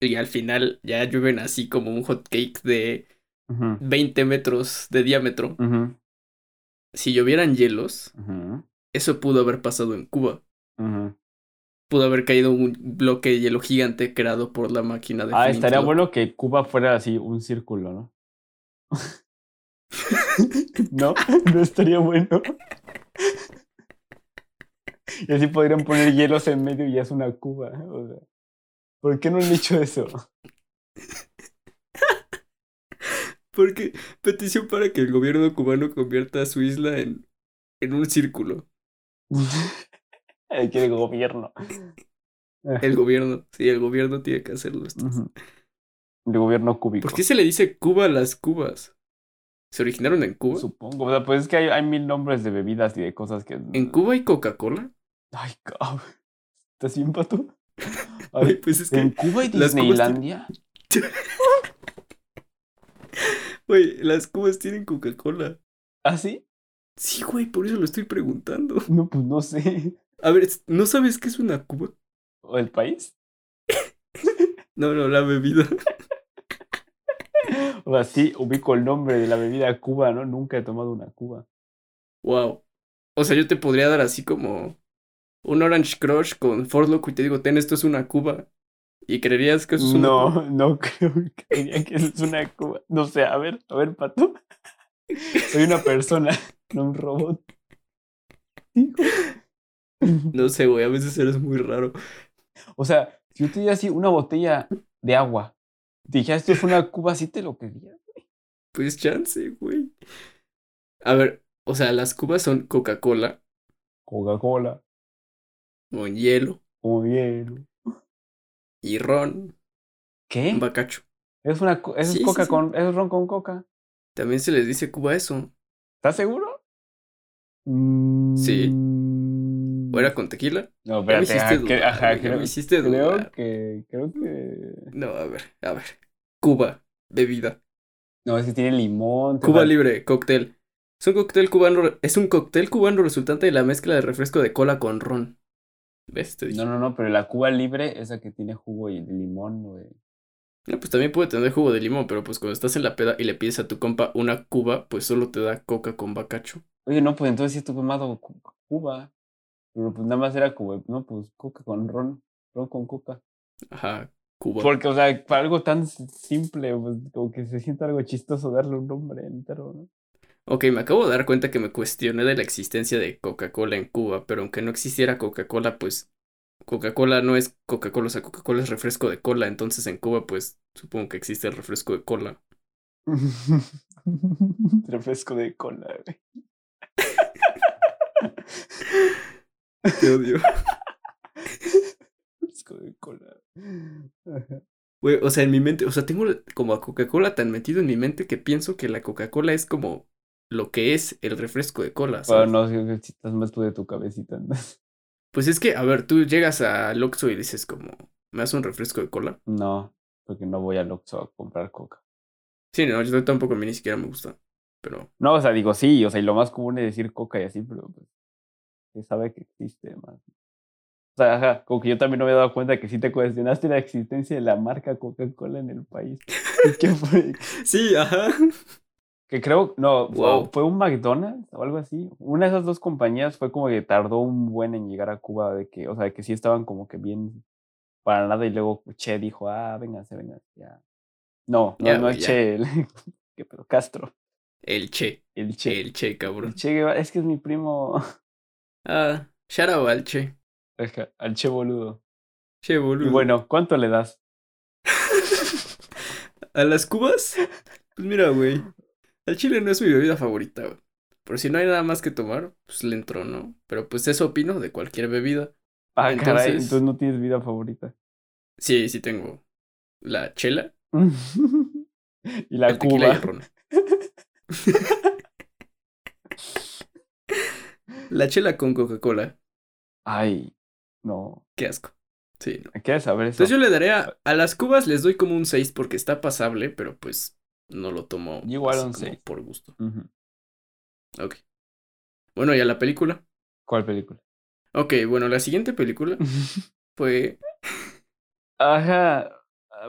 Y al final ya llueven así como un hot cake de Ujú, 20 metros de diámetro. ujú, Si llovieran hielos, eso pudo haber pasado en Cuba. Pudo haber caído un bloque de hielo gigante creado por la máquina de Ah, estaría bueno que Cuba fuera así un círculo, ¿no? ¿No? No estaría bueno. Y así podrían poner hielos en medio y ya es una Cuba. ¿eh? O sea, ¿por qué no han hecho eso? Porque petición para que el gobierno cubano convierta a su isla en, en un círculo. Hay que el gobierno. El gobierno, sí, el gobierno tiene que hacerlo. esto. El gobierno cúbico. ¿Por qué se le dice Cuba a las cubas? ¿Se originaron en Cuba? Supongo. O sea, pues es que hay, hay mil nombres de bebidas y de cosas que. ¿En Cuba hay Coca-Cola? Ay, cabrón. ¿Estás bien, pato? A Güey, ver, pues es ¿En que, Cuba y las cubas Disneylandia? Güey, las cubas tienen Coca-Cola. ¿Ah, sí? Sí, güey, por eso lo estoy preguntando. No, pues no sé. A ver, ¿no sabes qué es una cuba? ¿O el país? No, no, la bebida. O sea, sí, ubico el nombre de la bebida Cuba, ¿no? Nunca he tomado una Cuba. Wow. O sea, yo te podría dar así como un Orange Crush con Ford Loco y te digo, ten, esto es una cuba. ¿Y creerías que eso es una? No, no creo que es una Cuba. No sé, a ver, a ver, pato. Soy una persona, no un robot. Hijo. No sé, güey, a veces eres muy raro. O sea, si yo te diera así una botella de agua, te dijera esto es una Cuba, sí te lo quería. Pues chance, güey. A ver, o sea, las cubas son Coca-Cola Coca-Cola, con hielo como hielo. Y ron, ¿Qué? bacacho. Es una Sí, coca sí. con es ron con coca. También se les dice cuba eso. ¿Estás seguro? Sí. Mm, ¿O era con tequila? No, Ya me espérate, hiciste ajá, que- dudar, ajá, güey, ya creo, me hiciste creo que creo que No, a ver, a ver. Cuba, bebida. no, es que tiene limón. Cuba libre, cóctel. Es un cóctel cubano, es un cóctel cubano resultante de la mezcla de refresco de cola con ron. ¿Ves? Te dije. No, no, no, pero la Cuba libre, esa que tiene jugo y limón, güey. No, pues también puede tener jugo de limón, pero pues cuando estás en la peda y le pides a tu compa una cuba, pues solo te da coca con bacacho. Oye, no, pues entonces sí estuve cu- Cuba. Pero pues nada más era como, no, pues coca con ron, ron con coca. Ajá, Cuba. Porque, o sea, para algo tan simple, pues como que se siente algo chistoso darle un nombre entero, ¿no? Ok, me acabo de dar cuenta que me cuestioné de la existencia de Coca-Cola en Cuba, pero aunque no existiera Coca-Cola, pues Coca-Cola no es Coca-Cola, o sea, Coca-Cola es refresco de cola, entonces en Cuba, pues supongo que existe el refresco de cola. Refresco de cola, güey. Te odio. Refresco de cola. Ajá. Güey, o sea, en mi mente, o sea, tengo como a Coca-Cola tan metido en mi mente que pienso que la Coca-Cola es como lo que es el refresco de cola, Bueno, no, si si estás más tú de tu cabecita. ¿no? Pues es que, a ver, tú llegas al Oxxo y dices como, ¿me das un refresco de cola? No, porque no voy al Oxxo a comprar coca. Sí, no, yo tampoco a mí ni siquiera me gusta, pero No, o sea, digo sí, o sea, y lo más común es decir coca y así, pero pues se sabe que existe más. sea, ajá, como que yo también no me he dado cuenta que sí te cuestionaste la existencia de la marca Coca-Cola en el país. ¿Qué fue? Sí, ajá. Que creo, no, Wow. fue un McDonald's o algo así. Una de esas dos compañías fue como que tardó un buen en llegar a Cuba, de que, o sea, de que sí estaban como que bien para nada y luego Che dijo, ah, vénganse, vénganse, ya. No, no, Ya, no es. Che, el, ¿qué pedo? Castro, El Che. el Che. El Che, El cabrón. Che Guevara, es que es mi primo, Ah, shout out al Che. Al Che boludo. Che, Y boludo. bueno, ¿cuánto le das? ¿A las cubas? Pues mira, güey. Al chile no es mi bebida favorita, güey. Por si no hay nada más que tomar, pues le entro, ¿no? Pero pues eso opino de cualquier bebida. Ah, caray, Entonces- no tienes vida favorita. Sí, sí tengo la chela, y la el y Cuba. el ron. La chela con Coca-Cola. Ay, no. Qué asco. Sí, no. ¿Quieres saber eso? Entonces yo le daré a, a las cubas, les doy como un 6 porque está pasable, pero pues no lo tomo igual un por gusto. Ujú. Ok. Bueno, ¿y a la película? ¿Cuál película? Ok, bueno, la siguiente película fue... Ajá.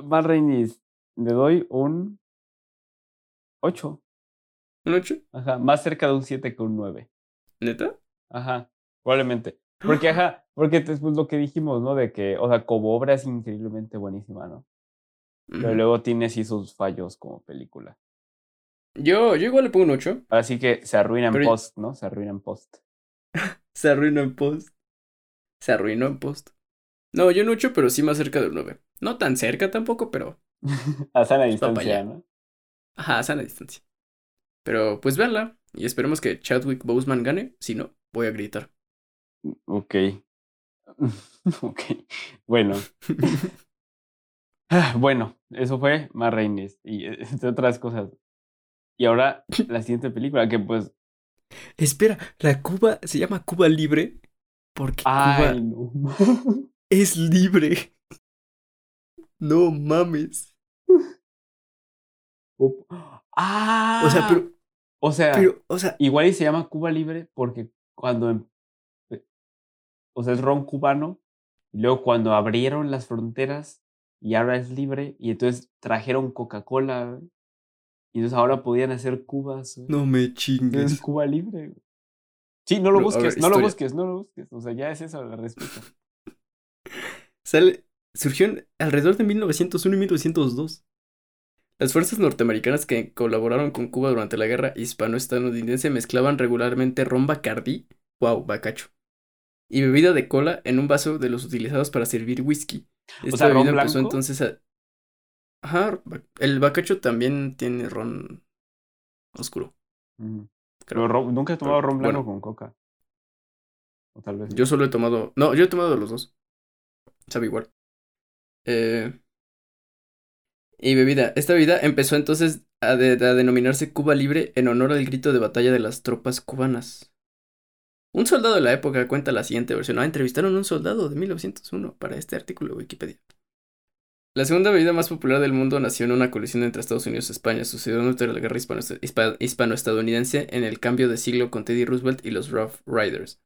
Más Rainis, le doy un 8. ¿Un 8? Ajá. Más cerca de un 7 que un 9. ¿Neta? Ajá. Probablemente. Porque, ajá, porque después lo que dijimos, ¿no? De que, o sea, como obra es increíblemente buenísima, ¿no? Pero luego tiene sí sus fallos como película. Yo, yo igual le pongo un 8. Así que se arruina en Pero- post, ¿no? Se arruina en post. Se arruinó en post. Se arruinó en post. No, yo un 8, pero sí más cerca del 9. No tan cerca tampoco, pero... A sana allá. distancia, ¿no? Ajá, a sana distancia. Pero pues véanla y esperemos que Chadwick Boseman gane. Si no, voy a gritar. Ok. ok. Bueno. Ah, Bueno, eso fue Más y eh, entre otras cosas. Y ahora la siguiente película, que pues. Espera, la Cuba se llama Cuba Libre porque Ay, Cuba no. es libre. No mames. Ah, O sea, pero, o sea, pero, o sea, igual y se llama Cuba Libre porque cuando. em- eh, O sea, es ron cubano. Y luego cuando abrieron las fronteras y ahora es libre. Y entonces trajeron Coca-Cola. Y entonces ahora podían hacer cubas. no me Es chingues. Cuba libre. Sí, no lo Pero, busques, ver, no lo busques, no lo busques. O sea, ya es eso la respuesta. Sale, surgió en- alrededor de 1901 y 1902. Las fuerzas norteamericanas que colaboraron con Cuba durante la guerra hispano-estadounidense mezclaban regularmente ron Bacardí, wow, bacacho, y bebida de cola en un vaso de los utilizados para servir whisky. Esta sea, ¿ron bebida empezó blanco? entonces a... Ajá, el bacacho también tiene ron oscuro. Creo. Pero ron- nunca he tomado Pero, ron blanco bueno. con coca. O tal vez. Yo solo he tomado. No, yo he tomado los dos. Sabe igual. Eh, y bebida. Esta bebida empezó entonces a, de- a denominarse Cuba Libre en honor al grito de batalla de las tropas cubanas. Un soldado de la época cuenta la siguiente versión. Ah, entrevistaron a un soldado de 1901 para este artículo de Wikipedia. La segunda bebida más popular del mundo nació en una colisión entre Estados Unidos y España. Sucedió durante la guerra hispano- hispa- hispano-estadounidense en el cambio de siglo con Teddy Roosevelt y los Rough Riders.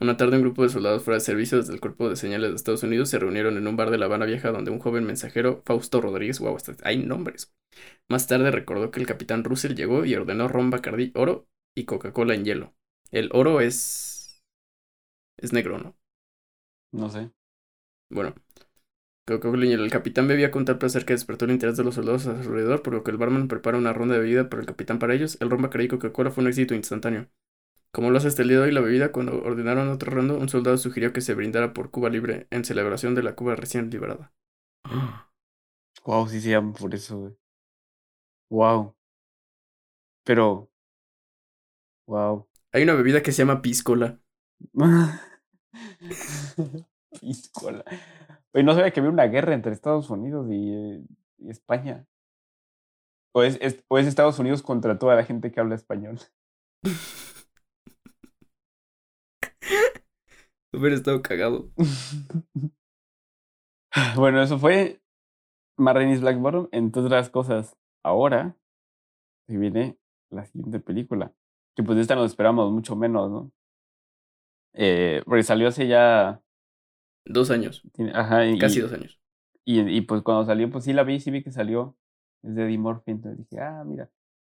Una tarde un grupo de soldados fuera de servicio desde el Cuerpo de Señales de Estados Unidos se reunieron en un bar de La Habana Vieja donde un joven mensajero, Fausto Rodríguez, wow, hay nombres. Más tarde recordó que el capitán Russell llegó y ordenó ron Bacardí oro y Coca-Cola en hielo. El oro es... es negro, ¿no? No sé. Bueno. El capitán bebía con tal placer que despertó el interés de los soldados a su alrededor, por lo que el barman prepara una ronda de bebida para el capitán para ellos. El ron Bacardí y Coca-Cola fue un éxito instantáneo. Como lo hace hasta el día de hoy la bebida, cuando ordenaron otra ronda, un soldado sugirió que se brindara por Cuba Libre en celebración de la Cuba recién liberada. Wow, sí se llama por eso, güey. Wow. Pero. Wow. Hay una bebida que se llama piscola. Piscola. Oye, no sabía que había una guerra entre Estados Unidos y, eh, y España. O es, es- o es Estados Unidos contra toda la gente que habla español. Hubiera estado cagado. bueno, eso fue Marraine's Black Bottom. Entre otras cosas, ahora se viene la siguiente película. Que pues de esta nos esperamos mucho menos, ¿no? Eh, porque salió hace ya Dos años. Ajá, y, Casi dos años. y, y pues cuando salió, pues sí la vi, sí vi que salió. Es de Eddie Murphy, entonces dije, ah, mira.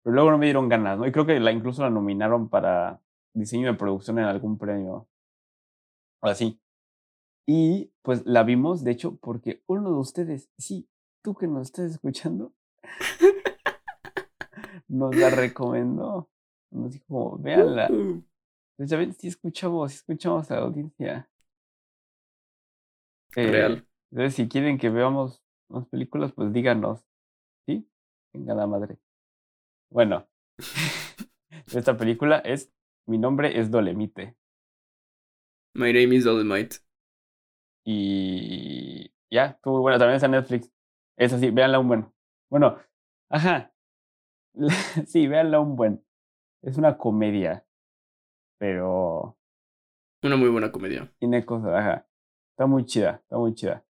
Pero luego no me dieron ganas, ¿no? Y creo que la, incluso la nominaron para diseño de producción en algún premio. O así. Y pues la vimos, de hecho, porque uno de ustedes, sí, tú que nos estás escuchando, nos la recomendó. Nos dijo, véanla. Pues ya ven, sí escuchamos, sí escuchamos a la audiencia. Eh, Real. Entonces, si quieren que veamos más películas, pues díganos. ¿Sí? Venga la madre. Bueno, esta película es Mi nombre es Dolemite. My name is Dolomite. Y ya, estuvo muy buena. También está en Netflix. Es así, véanla un buen. Bueno, ajá. Sí, véanla un buen. Es una comedia, pero Una muy buena comedia. tiene cosas, ajá. Está muy chida, está muy chida.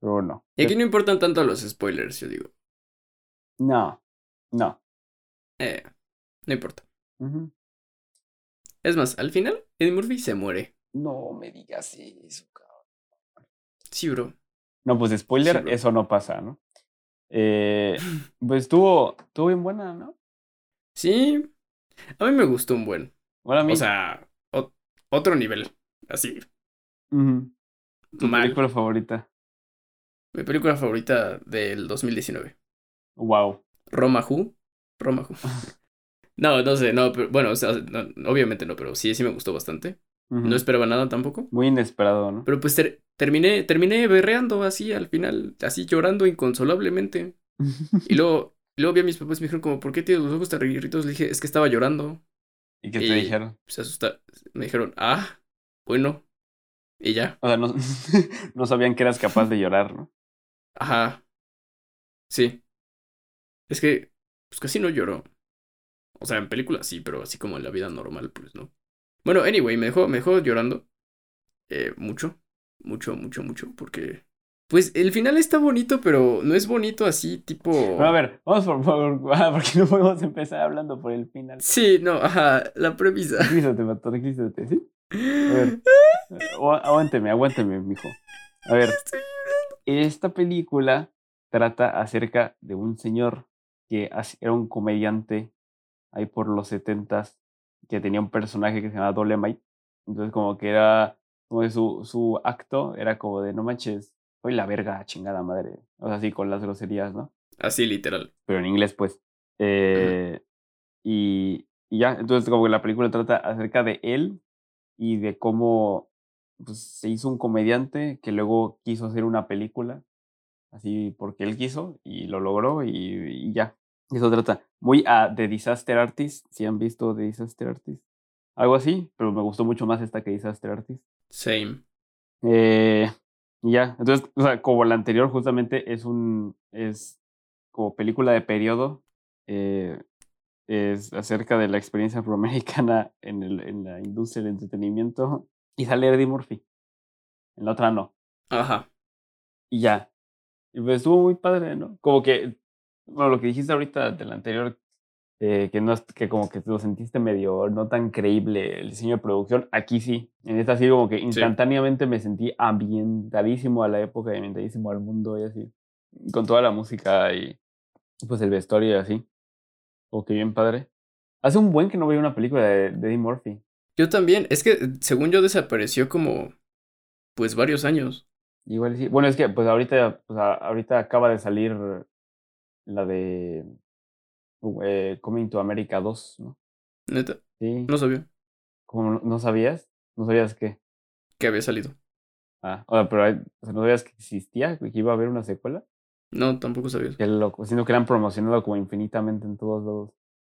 Pero bueno. Y aquí no importan tanto los spoilers, yo digo. No, no. Eh, no importa. Es más, al final, Eddie Murphy se muere. No me digas eso, cabrón. Sí, bro. No, pues spoiler, Sí, eso no pasa, ¿no? Eh, pues estuvo, estuvo bien buena, ¿no? Sí. A mí me gustó un buen. Bueno, a mí. O sea, o- otro nivel. Así. ujú. tu mal. película favorita. Mi película favorita del 2019. Wow. Roma Who. Roma Who. No, no sé, no, pero bueno, o sea, no, obviamente no, pero sí, sí me gustó bastante. No esperaba nada tampoco. Muy inesperado, ¿no? Pero pues ter- terminé, terminé berreando así al final, así llorando inconsolablemente. Y luego, y luego vi a mis papás y me dijeron como, ¿por qué tienes los ojos tan riguritos? Le dije, es que estaba llorando. ¿Y qué te Y- dijeron? Se asusta. Me dijeron, ah, bueno. Y ya. O sea, no, no sabían que eras capaz de llorar, ¿no? Ajá. Sí. Es que, pues casi no lloro. O sea, en películas sí, pero así como en la vida normal, pues no. Bueno, anyway, me dejó, me dejó llorando. Eh, mucho. Mucho, mucho, mucho. Porque. Pues el final está bonito, pero no es bonito así, tipo. A ver, vamos por favor, ah, porque no podemos empezar hablando por el final. Sí, no, ajá, la premisa. Tranquilízate, vato, tranquilízate, ¿sí? A ver, agu- aguánteme, aguánteme, mijo. A ver, esta película trata acerca de un señor que era un comediante ahí por los setentas que tenía un personaje que se llamaba Dolemite. Entonces como que era, como que su, su acto era como de no manches, soy la verga, chingada madre. O sea, así con las groserías, ¿no? Así, literal. pero en inglés, pues. Eh, y, y ya, entonces como que la película trata acerca de él y de cómo pues, se hizo un comediante que luego quiso hacer una película, así porque él quiso y lo logró y, y ya. Eso trata muy a The Disaster Artist, si han visto The Disaster Artist. Algo así, pero me gustó mucho más esta que Disaster Artist. Same. Eh, y ya, entonces, o sea, como la anterior, justamente es un, es como película de periodo, eh, es acerca de la experiencia afroamericana en, el, en la industria del entretenimiento, y sale Eddie Murphy. En la otra no. Ajá. Y ya. Y pues estuvo muy padre, ¿no? Como que, bueno, lo que dijiste ahorita del anterior, eh, que no es- que como que lo sentiste medio no tan creíble el diseño de producción, aquí sí. En esta sí como que instantáneamente me sentí ambientadísimo a la época y ambientadísimo al mundo y así. Con toda la música y pues el vestuario y así. Como que bien padre. Hace un buen que no veo una película de, de Eddie Murphy. Yo también. Es que, según yo, desapareció como. Pues varios años. Igual sí. Bueno, es que pues ahorita, pues, ahorita acaba de salir la de eh, Coming to America 2, ¿no? Neta. Sí. No sabía ¿Cómo no, no sabías? ¿No sabías qué? que había salido. Ah, o sea, pero hay- o sea, ¿no sabías que existía? ¿Que iba a haber una secuela? No, tampoco sabía. Qué loco. Sino que han promocionado como infinitamente en todos lados.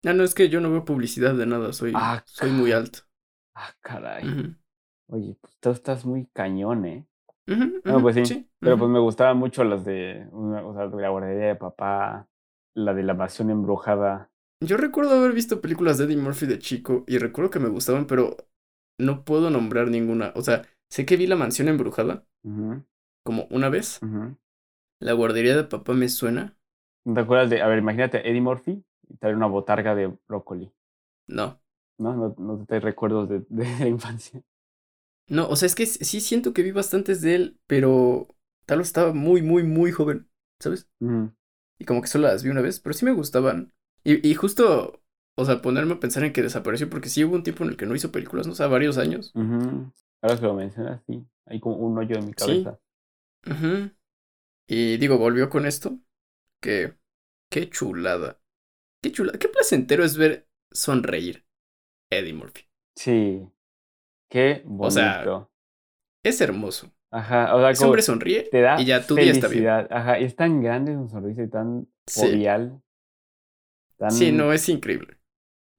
Ah, no, es que yo no veo publicidad de nada. Soy, Ah, soy muy alto. Ah, caray. Oye, pues tú estás muy cañón, ¿eh? Ujú, No, ujú, pues sí. Pero pues me gustaban mucho las de, o sea, de la guardería de papá, la de la mansión embrujada. Yo recuerdo haber visto películas de Eddie Murphy de chico y recuerdo que me gustaban, pero no puedo nombrar ninguna. O sea, sé que vi La Mansión Embrujada como una vez. La guardería de papá me suena. ¿No ¿Te acuerdas de, a ver, imagínate Eddie Murphy y traer una botarga de brócoli, No, ¿no? No, no te recuerdos de, de la infancia. No, o sea, es que sí siento que vi bastantes de él, pero tal vez estaba muy, muy, muy joven, ¿sabes? Y como que solo las vi una vez, pero sí me gustaban. Y, y justo, o sea, ponerme a pensar en que desapareció, porque sí hubo un tiempo en el que no hizo películas, no o sea, varios años. Ahora que lo mencionas, sí, hay como un hoyo en mi cabeza. Sí. Y digo, volvió con esto, que, qué chulada. Qué chulada, qué placentero es ver sonreír Eddie Murphy. Sí, qué bonito. O sea, es hermoso. Ajá, o sea, Ese hombre sonríe te da y ya tu día está bien. Ajá, es tan grande su sonrisa y tan jovial. Sí, no, es increíble.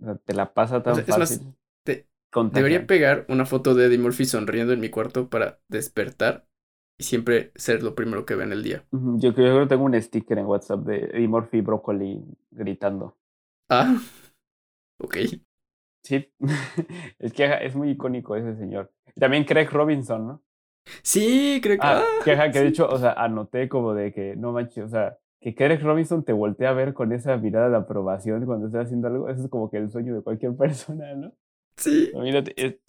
O sea, te la pasa tan fácil. Es más, te... debería pegar una foto de Eddie Murphy sonriendo en mi cuarto para despertar y siempre ser lo primero que vea en el día. Yo creo que tengo un sticker en WhatsApp de Eddie Murphy Broccoli gritando. Ah, ok. Sí, es que es muy icónico ese señor. También Craig Robinson, ¿no? Sí, creo que. Ah, que, que de hecho, o sea, anoté como de que no manches, o sea, que Craig Robinson te voltea a ver con esa mirada de aprobación cuando estás haciendo algo, eso es como que el sueño de cualquier persona, ¿no? Sí. Mírate,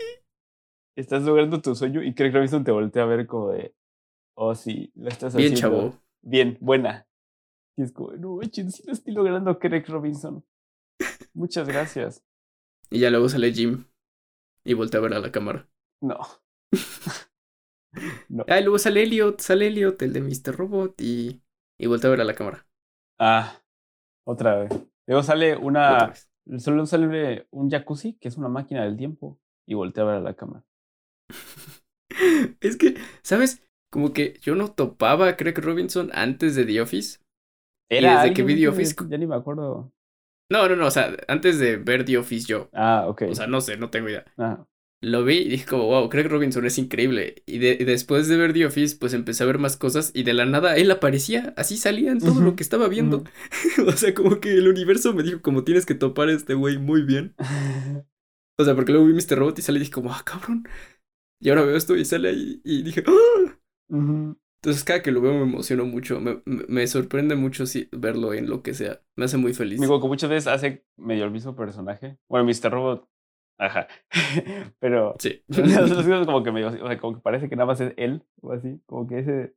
estás logrando tu sueño y Craig Robinson te voltea a ver como de, oh, sí, lo estás haciendo. Bien, chavo. Bien, buena. Y es como, no manches, sí lo estoy logrando, Craig Robinson. Muchas gracias. Y ya luego sale Jim y voltea a ver a la cámara. No. no. Ah, luego sale Elliot, sale Elliot, el de Mr. Robot, y, y voltea a ver a la cámara. Ah, otra vez. Luego sale una. Solo sale un jacuzzi, que es una máquina del tiempo, y voltea a ver a la cámara. es que, ¿sabes? Como que yo no topaba a Craig Robinson antes de The Office. Era y desde que vi The Office. Ya ni me acuerdo. No, no, no, o sea, antes de ver The Office yo. Ah, ok. O sea, no sé, no tengo idea. Ah. Lo vi y dije como, wow, Craig Robinson es increíble. Y, después de ver The Office, pues empecé a ver más cosas y de la nada él aparecía, así salía en todo lo que estaba viendo. o sea, como que el universo me dijo como tienes que topar a este güey muy bien. o sea, porque luego vi Mr. Robot y sale y dije como, ah, cabrón. Y ahora veo esto y sale ahí y dije, ¡ah! Entonces cada que lo veo me emociono mucho, me, me sorprende mucho si, verlo en lo que sea, me hace muy feliz. Digo que muchas veces hace medio el mismo personaje. Bueno, Mr. Robot, ajá, pero sí. como que medio, o sea, como que parece que nada más es él, o así, como que ese,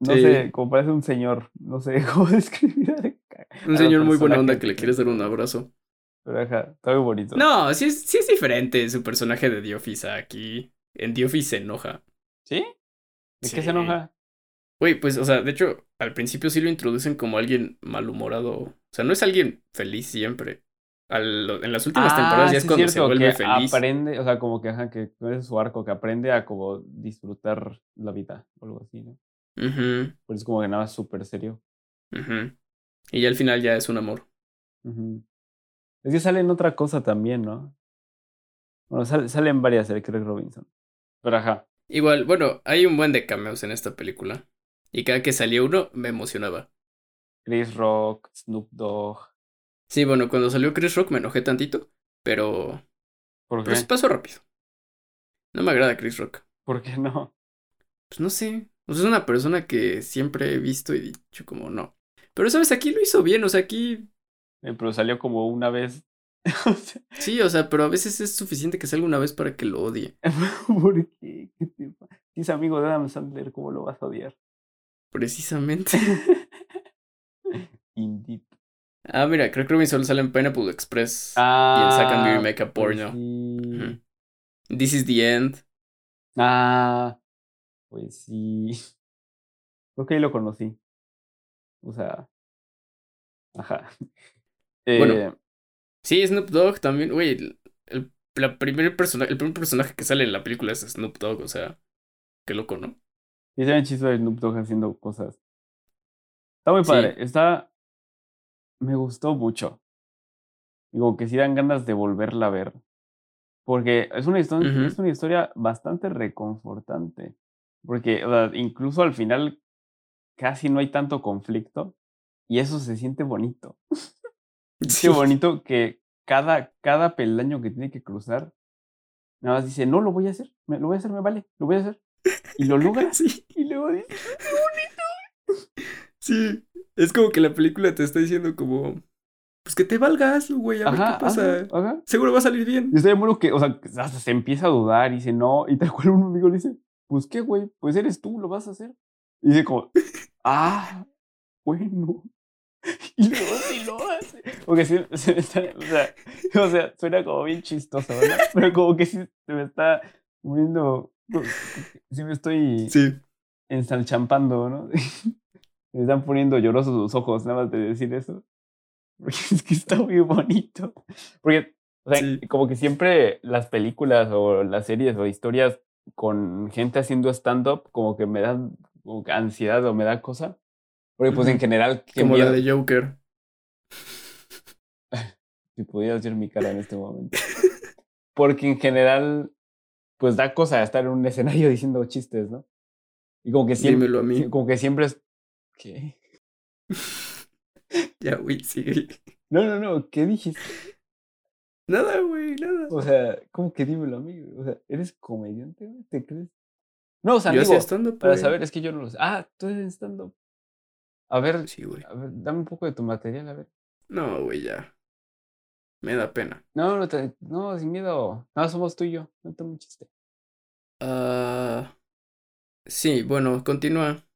no sé, como parece un señor, no sé cómo describir. Un señor muy buena onda que le quieres dar un abrazo. Pero ajá, está muy bonito. No, sí es, sí es diferente su personaje de The Office aquí. En The Office se enoja. ¿Sí? ¿De qué se enoja? Güey, pues, o sea, de hecho, al principio sí lo introducen como alguien malhumorado. O sea, no es alguien feliz siempre. En las últimas temporadas ya es cuando se vuelve feliz. Aprende, o sea, como que, ajá, que es su arco, que aprende a como disfrutar la vida o algo así, ¿no? Uh Pues es como que nada súper serio. Y ya al final ya es un amor. Es que sale en otra cosa también, ¿no? Bueno, salen varias de Craig Robinson. Pero ajá. Igual, bueno, hay un buen de cameos en esta película. Y cada que salía uno, me emocionaba. Chris Rock, Snoop Dogg. Sí, bueno, cuando salió Chris Rock me enojé tantito, pero. ¿Por qué? Pues pasó rápido. No me agrada Chris Rock. ¿Por qué no? Pues no sé. O sea, es una persona que siempre he visto y dicho como no. Pero, ¿sabes? Aquí lo hizo bien, o sea, aquí. Eh, pero salió como una vez sí, o sea, pero a veces es suficiente que salga una vez para que lo odie. ¿Por qué? ¿Qué Si es amigo de Adam Sandler, ¿cómo lo vas a odiar? Precisamente. Indeed. Ah, mira, creo que solo sale en Pineapple Express. Ah, y en Second Beauty Makeup Porno. sí. This is the end. Ah, pues sí. Creo que ahí lo conocí. O sea. Ajá. bueno, eh, Sí, Snoop Dogg también, güey. El, la primer persona, el primer personaje que sale en la película es Snoop Dogg, o sea, qué loco, ¿no? Y se ven chistes de Snoop Dogg haciendo cosas. Está muy padre. Está. Me gustó mucho. Digo que sí dan ganas de volverla a ver. Porque es una historia, es una historia bastante reconfortante. Porque o sea, incluso al final casi no hay tanto conflicto. Y eso se siente bonito. Qué bonito que cada, cada peldaño que tiene que cruzar, nada más dice, no, lo voy a hacer, me, lo voy a hacer, me vale, lo voy a hacer. Y lo logra. Sí. Y luego dice, qué bonito. Sí, es como que la película te está diciendo como, pues que te valgas, güey, a ver qué pasa. Seguro va a salir bien. Y estoy seguro que, o sea, hasta se empieza a dudar y dice no, y tal cual un amigo le dice, pues qué, güey, pues eres tú, lo vas a hacer. Y dice como, ah, bueno. Y luego sí lo hace. Porque sí, se me está, o sea, o sea, suena como bien chistoso, ¿verdad? Pero como que sí se me está muriendo, sí me estoy sí. ensalchampando, ¿no? Me están poniendo llorosos los ojos nada más de decir eso. Porque es que está muy bonito. Porque, o sea, como que siempre las películas o las series o historias con gente haciendo stand-up, como que me dan ansiedad o me da cosa. Porque, pues, en general. Como la de Joker. si pudieras ver mi cara en este momento. Porque en general, pues da cosa estar en un escenario diciendo chistes, ¿no? Y como que siempre. Dímelo a mí. Como que siempre es. ¿Qué? ya, güey, sigue. No, no, no, ¿qué dijiste? Nada, güey, nada. O sea, ¿cómo que dímelo a mí? O sea, ¿eres comediante, güey? ¿Te crees? No, o sea, yo digo, stand para saber, es que yo no lo sé. Ah, tú eres stand-up. A ver, sí, güey. A ver, dame un poco de tu material, a ver. No, güey, ya. Me da pena. No, no, te, no, sin miedo. No, somos tú y yo. No tengo un chiste. Ah. sí, bueno, continúa.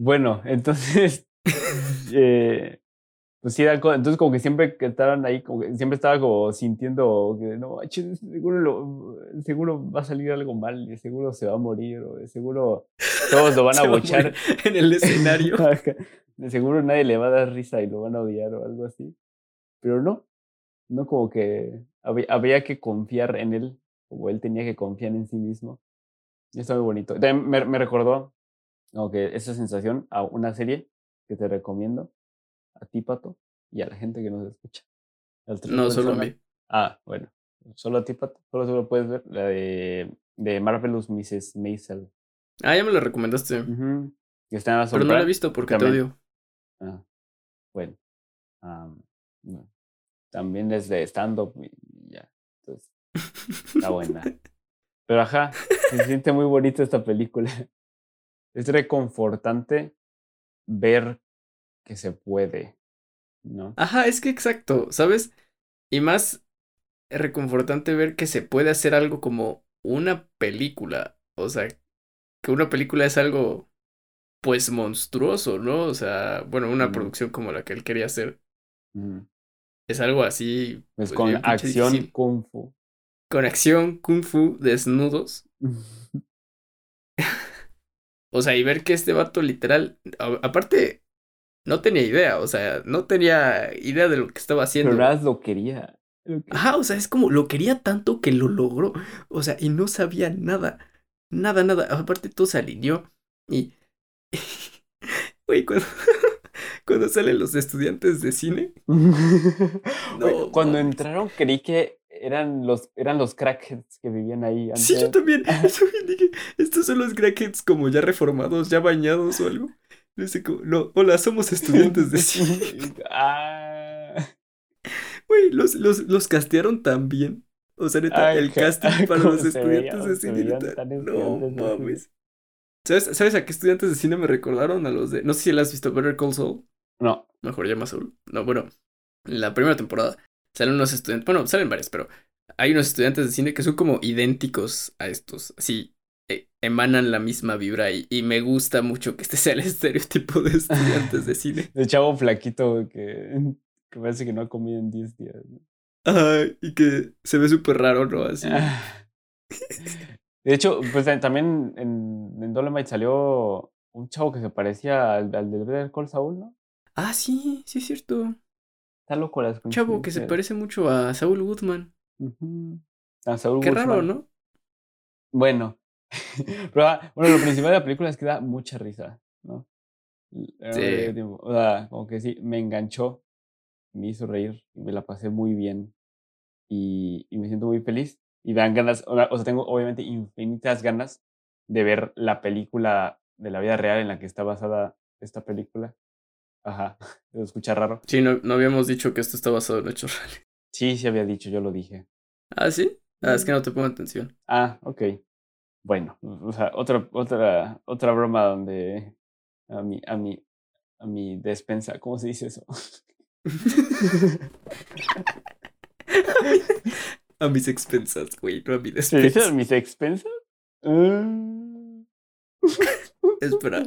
Bueno, entonces. eh, pues sí, entonces como que siempre que estaban ahí, como que siempre estaba como sintiendo que no, seguro, lo, seguro va a salir algo mal, seguro se va a morir, o de seguro todos lo van a bochar. en el escenario. de seguro nadie le va a dar risa y lo van a odiar o algo así. Pero no, no como que había, que confiar en él, o él tenía que confiar en sí mismo. Y está muy bonito. También me, me recordó que esa sensación a una serie que te recomiendo a ti, Pato, y a la gente que nos escucha. No, solo a mí. Ah, bueno. Solo a ti, Pato. Solo tú lo puedes ver. La de, de Marvelous Mrs. Maisel. Ah, ya me la recomendaste. está Pero no la he visto porque te odio. Ah, bueno. También es de stand-up y ya. Entonces, está buena. Pero ajá, se siente muy bonita esta película. Es reconfortante ver que se puede, ¿no? Ajá, es que exacto, ¿sabes? Y más reconfortante ver que se puede hacer algo como una película. O sea, que una película es algo, pues, monstruoso, ¿no? O sea, bueno, una producción como la que él quería hacer. Es algo así. Pues, pues con acción kung fu. Con acción kung fu, desnudos. o sea, y ver que este vato literal, aparte, no tenía idea, o sea, no tenía idea de lo que estaba haciendo. Pero nada lo quería. Ajá, o sea, es como lo quería tanto que lo logró. O sea, y no sabía nada. Nada, nada. Aparte todo se alineó. Y. Güey, cuando, cuando salen los estudiantes de cine. no, cuando entraron creí que eran los, eran los crackheads que vivían ahí. Sí, yo también. También dije, estos son los crackheads como ya reformados, ya bañados o algo. No, hola, somos estudiantes de cine. ah. Güey, los, los, los castearon tan bien. O sea, neta, el casting para los estudiantes de cine. no mames. ¿Sabes, ¿Sabes a qué estudiantes de cine me recordaron? A los de. No sé si la has visto, Better Call Saul. No. Mejor llama Saul. No, bueno. En la primera temporada salen unos estudiantes. Bueno, salen varios, pero hay unos estudiantes de cine que son como idénticos a estos. Así, e, emanan la misma vibra y, y, me gusta mucho que este sea el estereotipo de estudiantes de cine. De chavo flaquito que, que parece que no ha comido en 10 días. Ajá, y que se ve súper raro, ¿no? Así. De hecho, pues también en, en Dolomite salió un chavo que se parecía al, al del Better Call Saul, ¿no? Ah, sí, sí es cierto. Está loco las chavo que se parece mucho a Saul Goodman. A Saul Qué raro, ¿no? Bueno, Pero, ah, bueno, lo principal de la película es que da mucha risa, ¿no? Sí. O sea, como que sí, me enganchó, me hizo reír, y me la pasé muy bien y, y me siento muy feliz. Y me dan ganas, o sea, tengo obviamente infinitas ganas de ver la película de la vida real en la que está basada esta película. Ajá, lo escucha raro. Sí, no, no habíamos dicho que esto está basado en hechos reales. Sí, sí había dicho, yo lo dije. ¿Ah, sí? Ah, es que no te pongo atención. Ah, ok. Bueno, o sea, otra, otra, otra broma donde a mi, a mi, a mi despensa, ¿cómo se dice eso? a mis expensas, güey, no a mi ¿Se dice a despensa. mis expensas? Mm. Espera,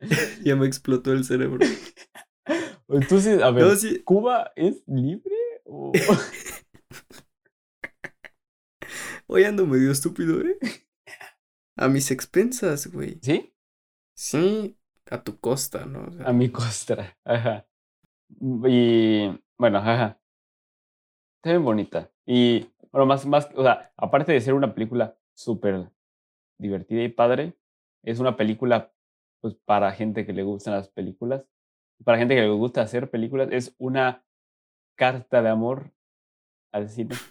ya me explotó el cerebro. Entonces, a ver, No, sí, ¿Cuba es libre? o- hoy ando medio estúpido, ¿eh? A mis expensas, güey. ¿Sí? Sí, a tu costa, ¿no? O sea, A mi costra. Ajá. Y bueno, ajá. Está bien bonita. Y bueno, más, más, o sea, aparte de ser una película súper divertida y padre, es una película pues para gente que le gustan las películas, para gente que le gusta hacer películas, es una carta de amor al cine.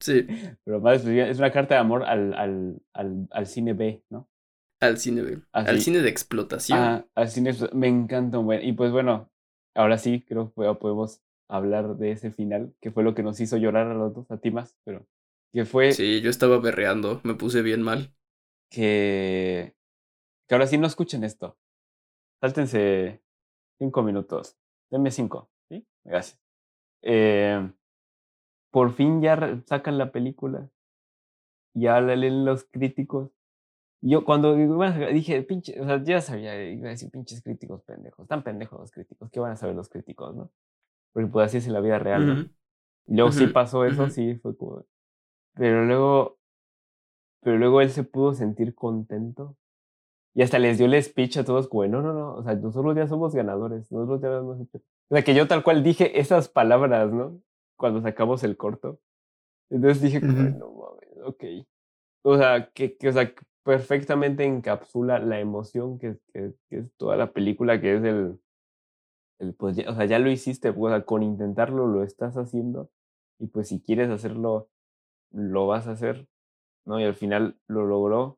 sí, Pero más es una carta de amor al, al, al, al cine B, ¿no? al cine. Así. Al cine de explotación. Ah, al cine ex- me encanta. Y pues bueno, ahora sí creo que podemos hablar de ese final, que fue lo que nos hizo llorar a los dos, a ti más, pero que fue Sí, yo estaba berreando, me puse bien mal. que, que ahora sí no escuchen esto. Sáltense cinco minutos. Denme cinco, ¿sí? Gracias. Eh, por fin ya sacan la película. Ya la leen los críticos. Yo cuando dije, pinche, o sea, ya sabía, iba a decir pinches críticos pendejos. Están pendejos los críticos. ¿Qué van a saber los críticos, no? Porque pues así es en la vida real, ¿no? Ujú. Y luego sí Ujú, pasó eso, ujú. sí, fue como. Pero luego. Pero luego él se pudo sentir contento. Y hasta les dio el speech a todos, como, no, no, no. O sea, nosotros ya somos ganadores. Nosotros ya lo hemos hecho. O sea, que yo tal cual dije esas palabras, ¿no? Cuando sacamos el corto. Entonces dije, como, no mames, ok. O sea, que, que, o sea, perfectamente encapsula la emoción que, que, que es toda la película, que es el. el pues, ya- o sea, ya lo hiciste, o sea, con intentarlo lo estás haciendo y pues si quieres hacerlo, lo vas a hacer, ¿no? Y al final lo logró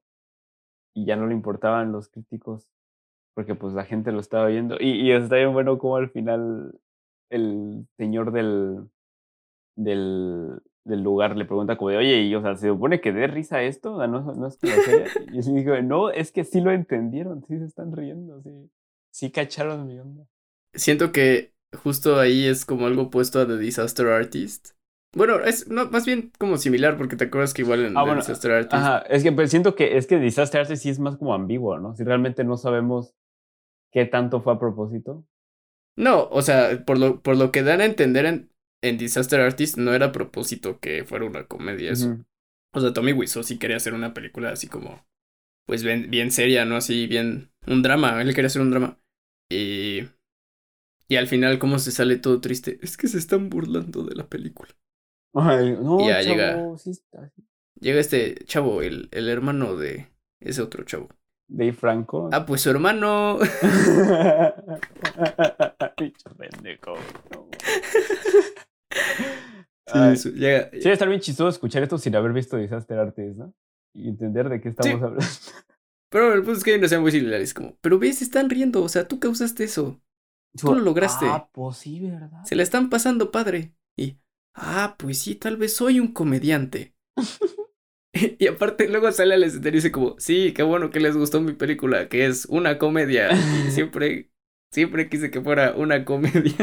y ya no le importaban los críticos porque pues la gente lo estaba viendo y, y está bien bueno como al final el señor del, del, del lugar le pregunta como de, oye, y o sea, ¿se supone que dé risa esto? ¿No, no es seria?". Y así dijo, no, es que sí lo entendieron, sí se están riendo, sí, sí cacharon mi onda. Siento que justo ahí es como algo puesto a The Disaster Artist. Bueno, es no, más bien como similar, porque te acuerdas que igual en Ah, bueno, Disaster Artist. Ajá, es que pues, siento que es que Disaster Artist sí es más como ambiguo, ¿no? Si realmente no sabemos qué tanto fue a propósito. No, o sea, por lo, por lo que dan a entender en, en Disaster Artist, no era a propósito que fuera una comedia eso. O sea, Tommy Wiseau sí quería hacer una película así como, pues bien, bien seria, ¿no? Así bien, un drama, él quería hacer un drama. Y, y al final, ¿cómo se sale todo triste? Es que se están burlando de la película. Ay, no, Ya chavo, llega. sí está. Llega este chavo, el, el hermano de ese otro chavo. Dave Franco. Ah, pues su hermano. Pinche pendejo. no. Sí, llega. Sí, debe estar bien chistoso escuchar esto sin haber visto Disaster Artist, ¿no? Y entender de qué estamos Sí. hablando. Pero el punto es que una escena muy similar. Es como, pero ves, están riendo. O sea, tú causaste eso. Tú lo lograste. Ah, pues sí, ¿verdad? Se la están pasando padre. Y, ah, pues sí, tal vez soy un comediante. y aparte, luego sale al escenario y dice como, sí, qué bueno que les gustó mi película, que es una comedia. Y siempre, siempre quise que fuera una comedia.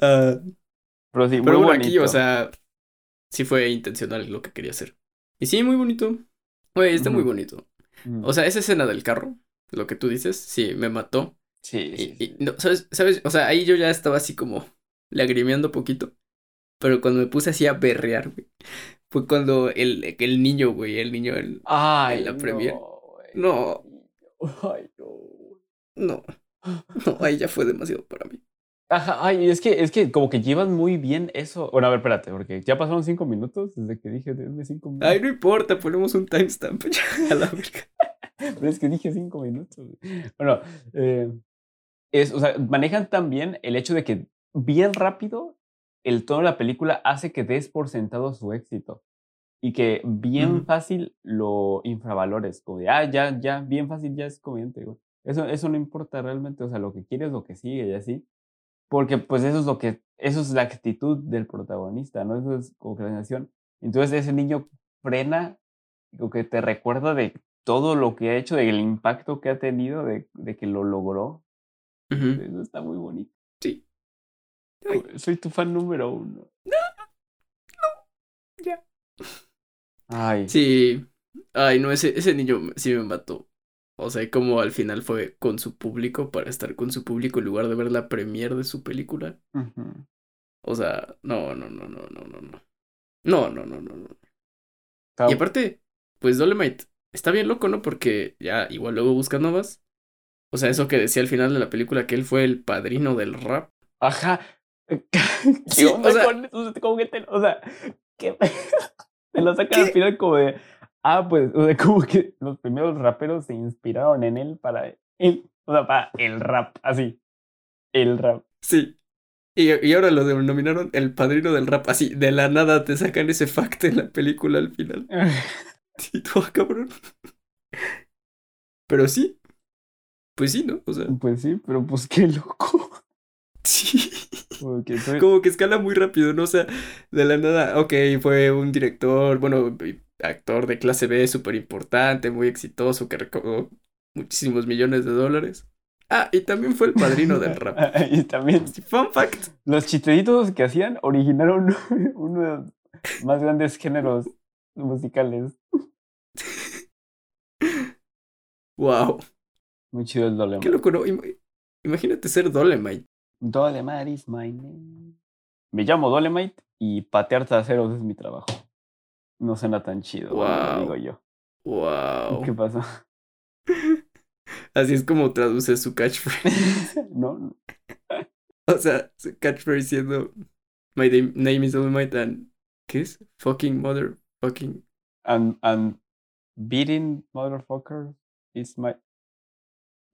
Ah, Pero sí, pero muy bueno, aquí, o sea, sí fue intencional lo que quería hacer. Y sí, muy bonito. Oye, está muy bonito. Mm. O sea, esa escena del carro, lo que tú dices, sí, me mató. Sí, sí, Y, sí. y no, ¿sabes? ¿sabes? O sea, ahí yo ya estaba así como lagrimeando poquito. Pero cuando me puse así a berrear, güey, fue cuando el, el niño, güey, el niño, el... Ay, en la premier. no, güey. No, Ay, no. no, no, ahí ya fue demasiado para mí. Ajá, ay, es que, es que como que llevan muy bien eso. Bueno, a ver, espérate, porque ya pasaron cinco minutos desde que dije denme cinco minutos. Ay, no importa, ponemos un timestamp ya, a la verga. Pero es que dije cinco minutos. güey. Bueno, eh, es, o sea, manejan también el hecho de que bien rápido el tono de la película hace que des por sentado su éxito. Y que bien fácil lo infravalores. Como de, ah, ya, ya, bien fácil ya es comediante. güey. Eso, eso no importa realmente. O sea, lo que quiere es lo que sigue y así. Porque pues eso es lo que, eso es la actitud del protagonista, ¿no? Eso es como que la sensación. Entonces ese niño frena, como que te recuerda de todo lo que ha hecho, del impacto que ha tenido, de, de que lo logró. Eso está muy bonito. Sí. Ay. Soy tu fan número uno. Ya. Ay, Sí. Ay, no, ese, ese niño sí me mató. O sea, como al final fue con su público para estar con su público en lugar de ver la premiere de su película. ujú. O sea, no, no, no, no, no, no, no. No, no, no, no, no. Y aparte, pues Dolemite está bien loco, ¿no? Porque ya igual luego buscando más. O sea, eso que decía al final de la película que él fue el padrino del rap. Ajá. ¿Qué onda o sea- con eso? Que te, o sea, ¿qué? te lo sacan al final como de, ah, pues, o sea, como que los primeros raperos se inspiraron en él para él, o sea, para el rap, así, el rap. Sí. Y, y ahora lo denominaron el padrino del rap. Así, de la nada te sacan ese fact en la película al final. Sí, tú, ah, cabrón. Pero sí. Pues sí, ¿no? O sea, Pues sí, pero pues qué loco. sí. Como que escala muy rápido, ¿no? O sea, de la nada, ok, fue un director, bueno, actor de clase B súper importante, muy exitoso, que recaudó muchísimos millones de dólares. Ah, y también fue el padrino del rap. y también Fun fact. los chistecitos que hacían originaron uno de los más grandes géneros musicales. Wow. Muy chido el Qué Dolemite. loco, ¿no? Im- Imagínate ser Dolemite. Dolemite is my name. Me llamo Dolemite y patear traseros es mi trabajo. No suena tan chido, bueno, Wow. digo yo. Wow. ¿Qué pasa? Así es como traduce su catchphrase. no. O sea, su catchphrase siendo My name, is Dolemite and ¿qué es? Fucking mother fucking And, and beating motherfucker is my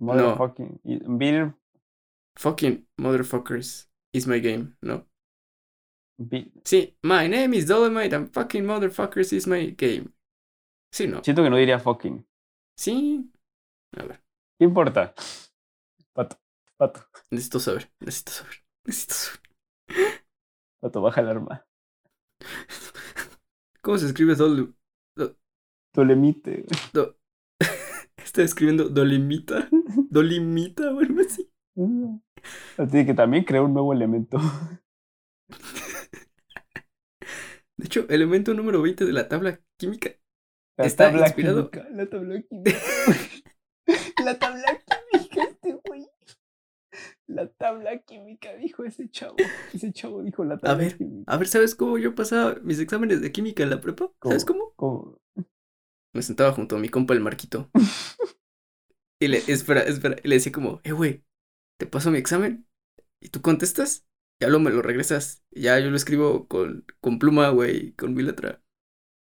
motherfucking beating fucking motherfuckers is my game, ¿no? be- Sí, my name is Dolemite and fucking motherfuckers is my game. Sí, ¿no? siento que no diría fucking. Sí. A ver, ¿Qué importa? Pato, pato, necesito saber, necesito saber, necesito saber. pato, baja el arma. ¿Cómo se escribe Dole? Dolemite. Do- Está escribiendo Dolimita, Dolimita o algo así. Así que también creó un nuevo elemento. De hecho, elemento número 20 de la tabla química. La Está tabla inspirado- química, La tabla química. La tabla química, este güey. La tabla química, dijo ese chavo. Ese chavo dijo la tabla ver, química. A ver, ¿sabes cómo yo pasaba mis exámenes de química en la prepa? ¿Sabes cómo? ¿Cómo? Me sentaba junto a mi compa el Marquito. Y le, espera, espera, y le decía como, eh, güey, te paso mi examen y tú contestas, ya lo me lo regresas. Y ya yo lo escribo con, con pluma, güey, con mi letra.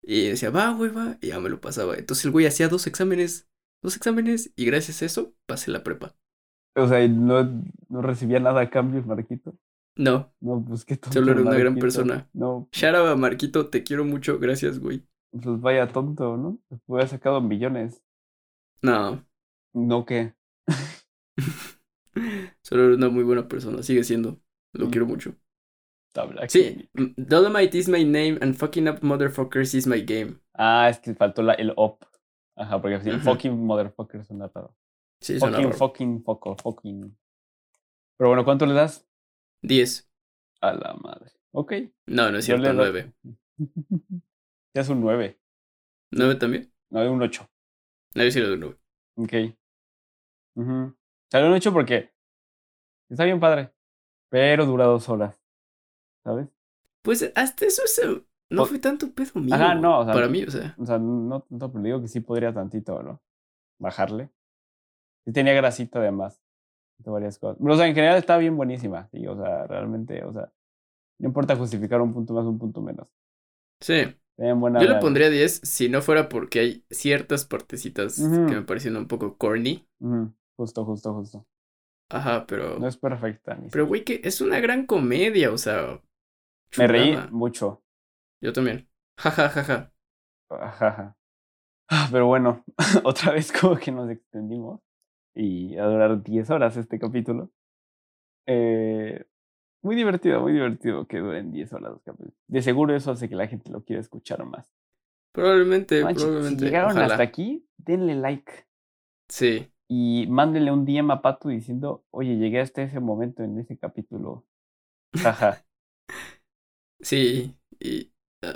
Y decía, va, güey, va, y ya me lo pasaba. Entonces el güey hacía dos exámenes, dos exámenes, y gracias a eso pasé la prepa. O sea, y no, no recibía nada a cambio, Marquito. No, No, pues qué tonto. Solo era una gran persona. No, shout out a Marquito, te quiero mucho, gracias, güey. Pues vaya tonto, ¿no? Hubiera sacado millones. No, No, ¿qué? solo era una muy buena persona, sigue siendo, lo Mm. quiero mucho. Sí, Dolomite is my name and fucking up motherfuckers is my game. Ah, es que faltó la, el op. Ajá, porque así, fucking motherfucker suena raro. Sí, suena Fucking, raro. fucking, foco, fucking. Pero bueno, ¿cuánto le das? 10. A la madre. Ok. No, no es cierto, le doy- 9. ya es un 9. 9 también. No, un 8. No, yo sí le doy 9. Ok. Salió un 8 porque está bien padre. Pero dura dos horas. ¿Sabes? Pues hasta eso se- no O- fue tanto pedo mío. Ajá, no, o sea, Para mí, o sea. O sea, no tanto, pero digo que sí podría tantito, ¿no? Bajarle. Sí tenía grasita además. de varias cosas. Pero, o sea, en general está bien buenísima. Sí, o sea, realmente, o sea, no importa justificar un punto más, un punto menos. Sí. Buena Yo le pondría 10 si no fuera porque hay ciertas partecitas que me parecen un poco corny. Justo, justo, justo. Ajá, pero. No es perfecta. Ni Pero, güey, que es una gran comedia, o sea. Me reí mucho. Yo también. Ja, ja, ja, ja. Ah, Pero bueno, otra vez como que nos extendimos y a durar 10 horas este capítulo. Eh, muy divertido, muy divertido que duren 10 horas los capítulos. De seguro eso hace que la gente lo quiera escuchar más. Probablemente, probablemente. Si llegaron Ojalá. hasta aquí, denle like. Sí. Y mándenle un DM a Pato diciendo, oye, llegué hasta ese momento en ese capítulo. Jaja. Sí. Y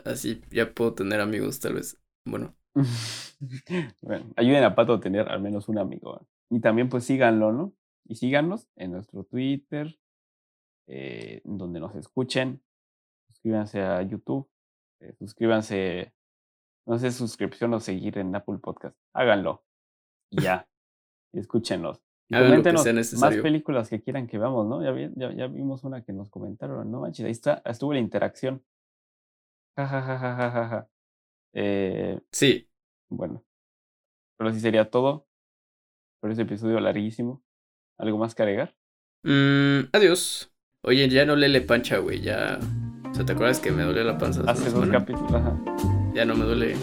así ya puedo tener amigos, tal vez. Bueno. bueno, ayuden a Pato a tener al menos un amigo. Y también pues síganlo, ¿no? Y síganos en nuestro Twitter, eh, donde nos escuchen. Suscríbanse a YouTube. eh, suscríbanse, no sé, suscripción o seguir en Apple Podcast. Háganlo. Y ya. Y que coméntenos más películas que quieran que veamos, ¿no? Ya, vi- ya, ya vimos una que nos comentaron, ¿no? Manches, ahí está, estuvo la interacción. Ja, ja, ja, ja, ja, ja, ja. Eh, Sí. bueno, pero así sería todo por ese episodio larguísimo. ¿Algo más que agregar? Mm, adiós. Oye, ya no lele pancha, güey. Ya. O sea, ¿te acuerdas que me duele la panza? hace dos capítulos. Ajá. Ya no me duele.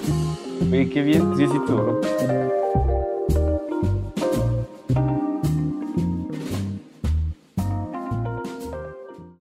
Oye, qué bien. Sí, sí, tú, bro.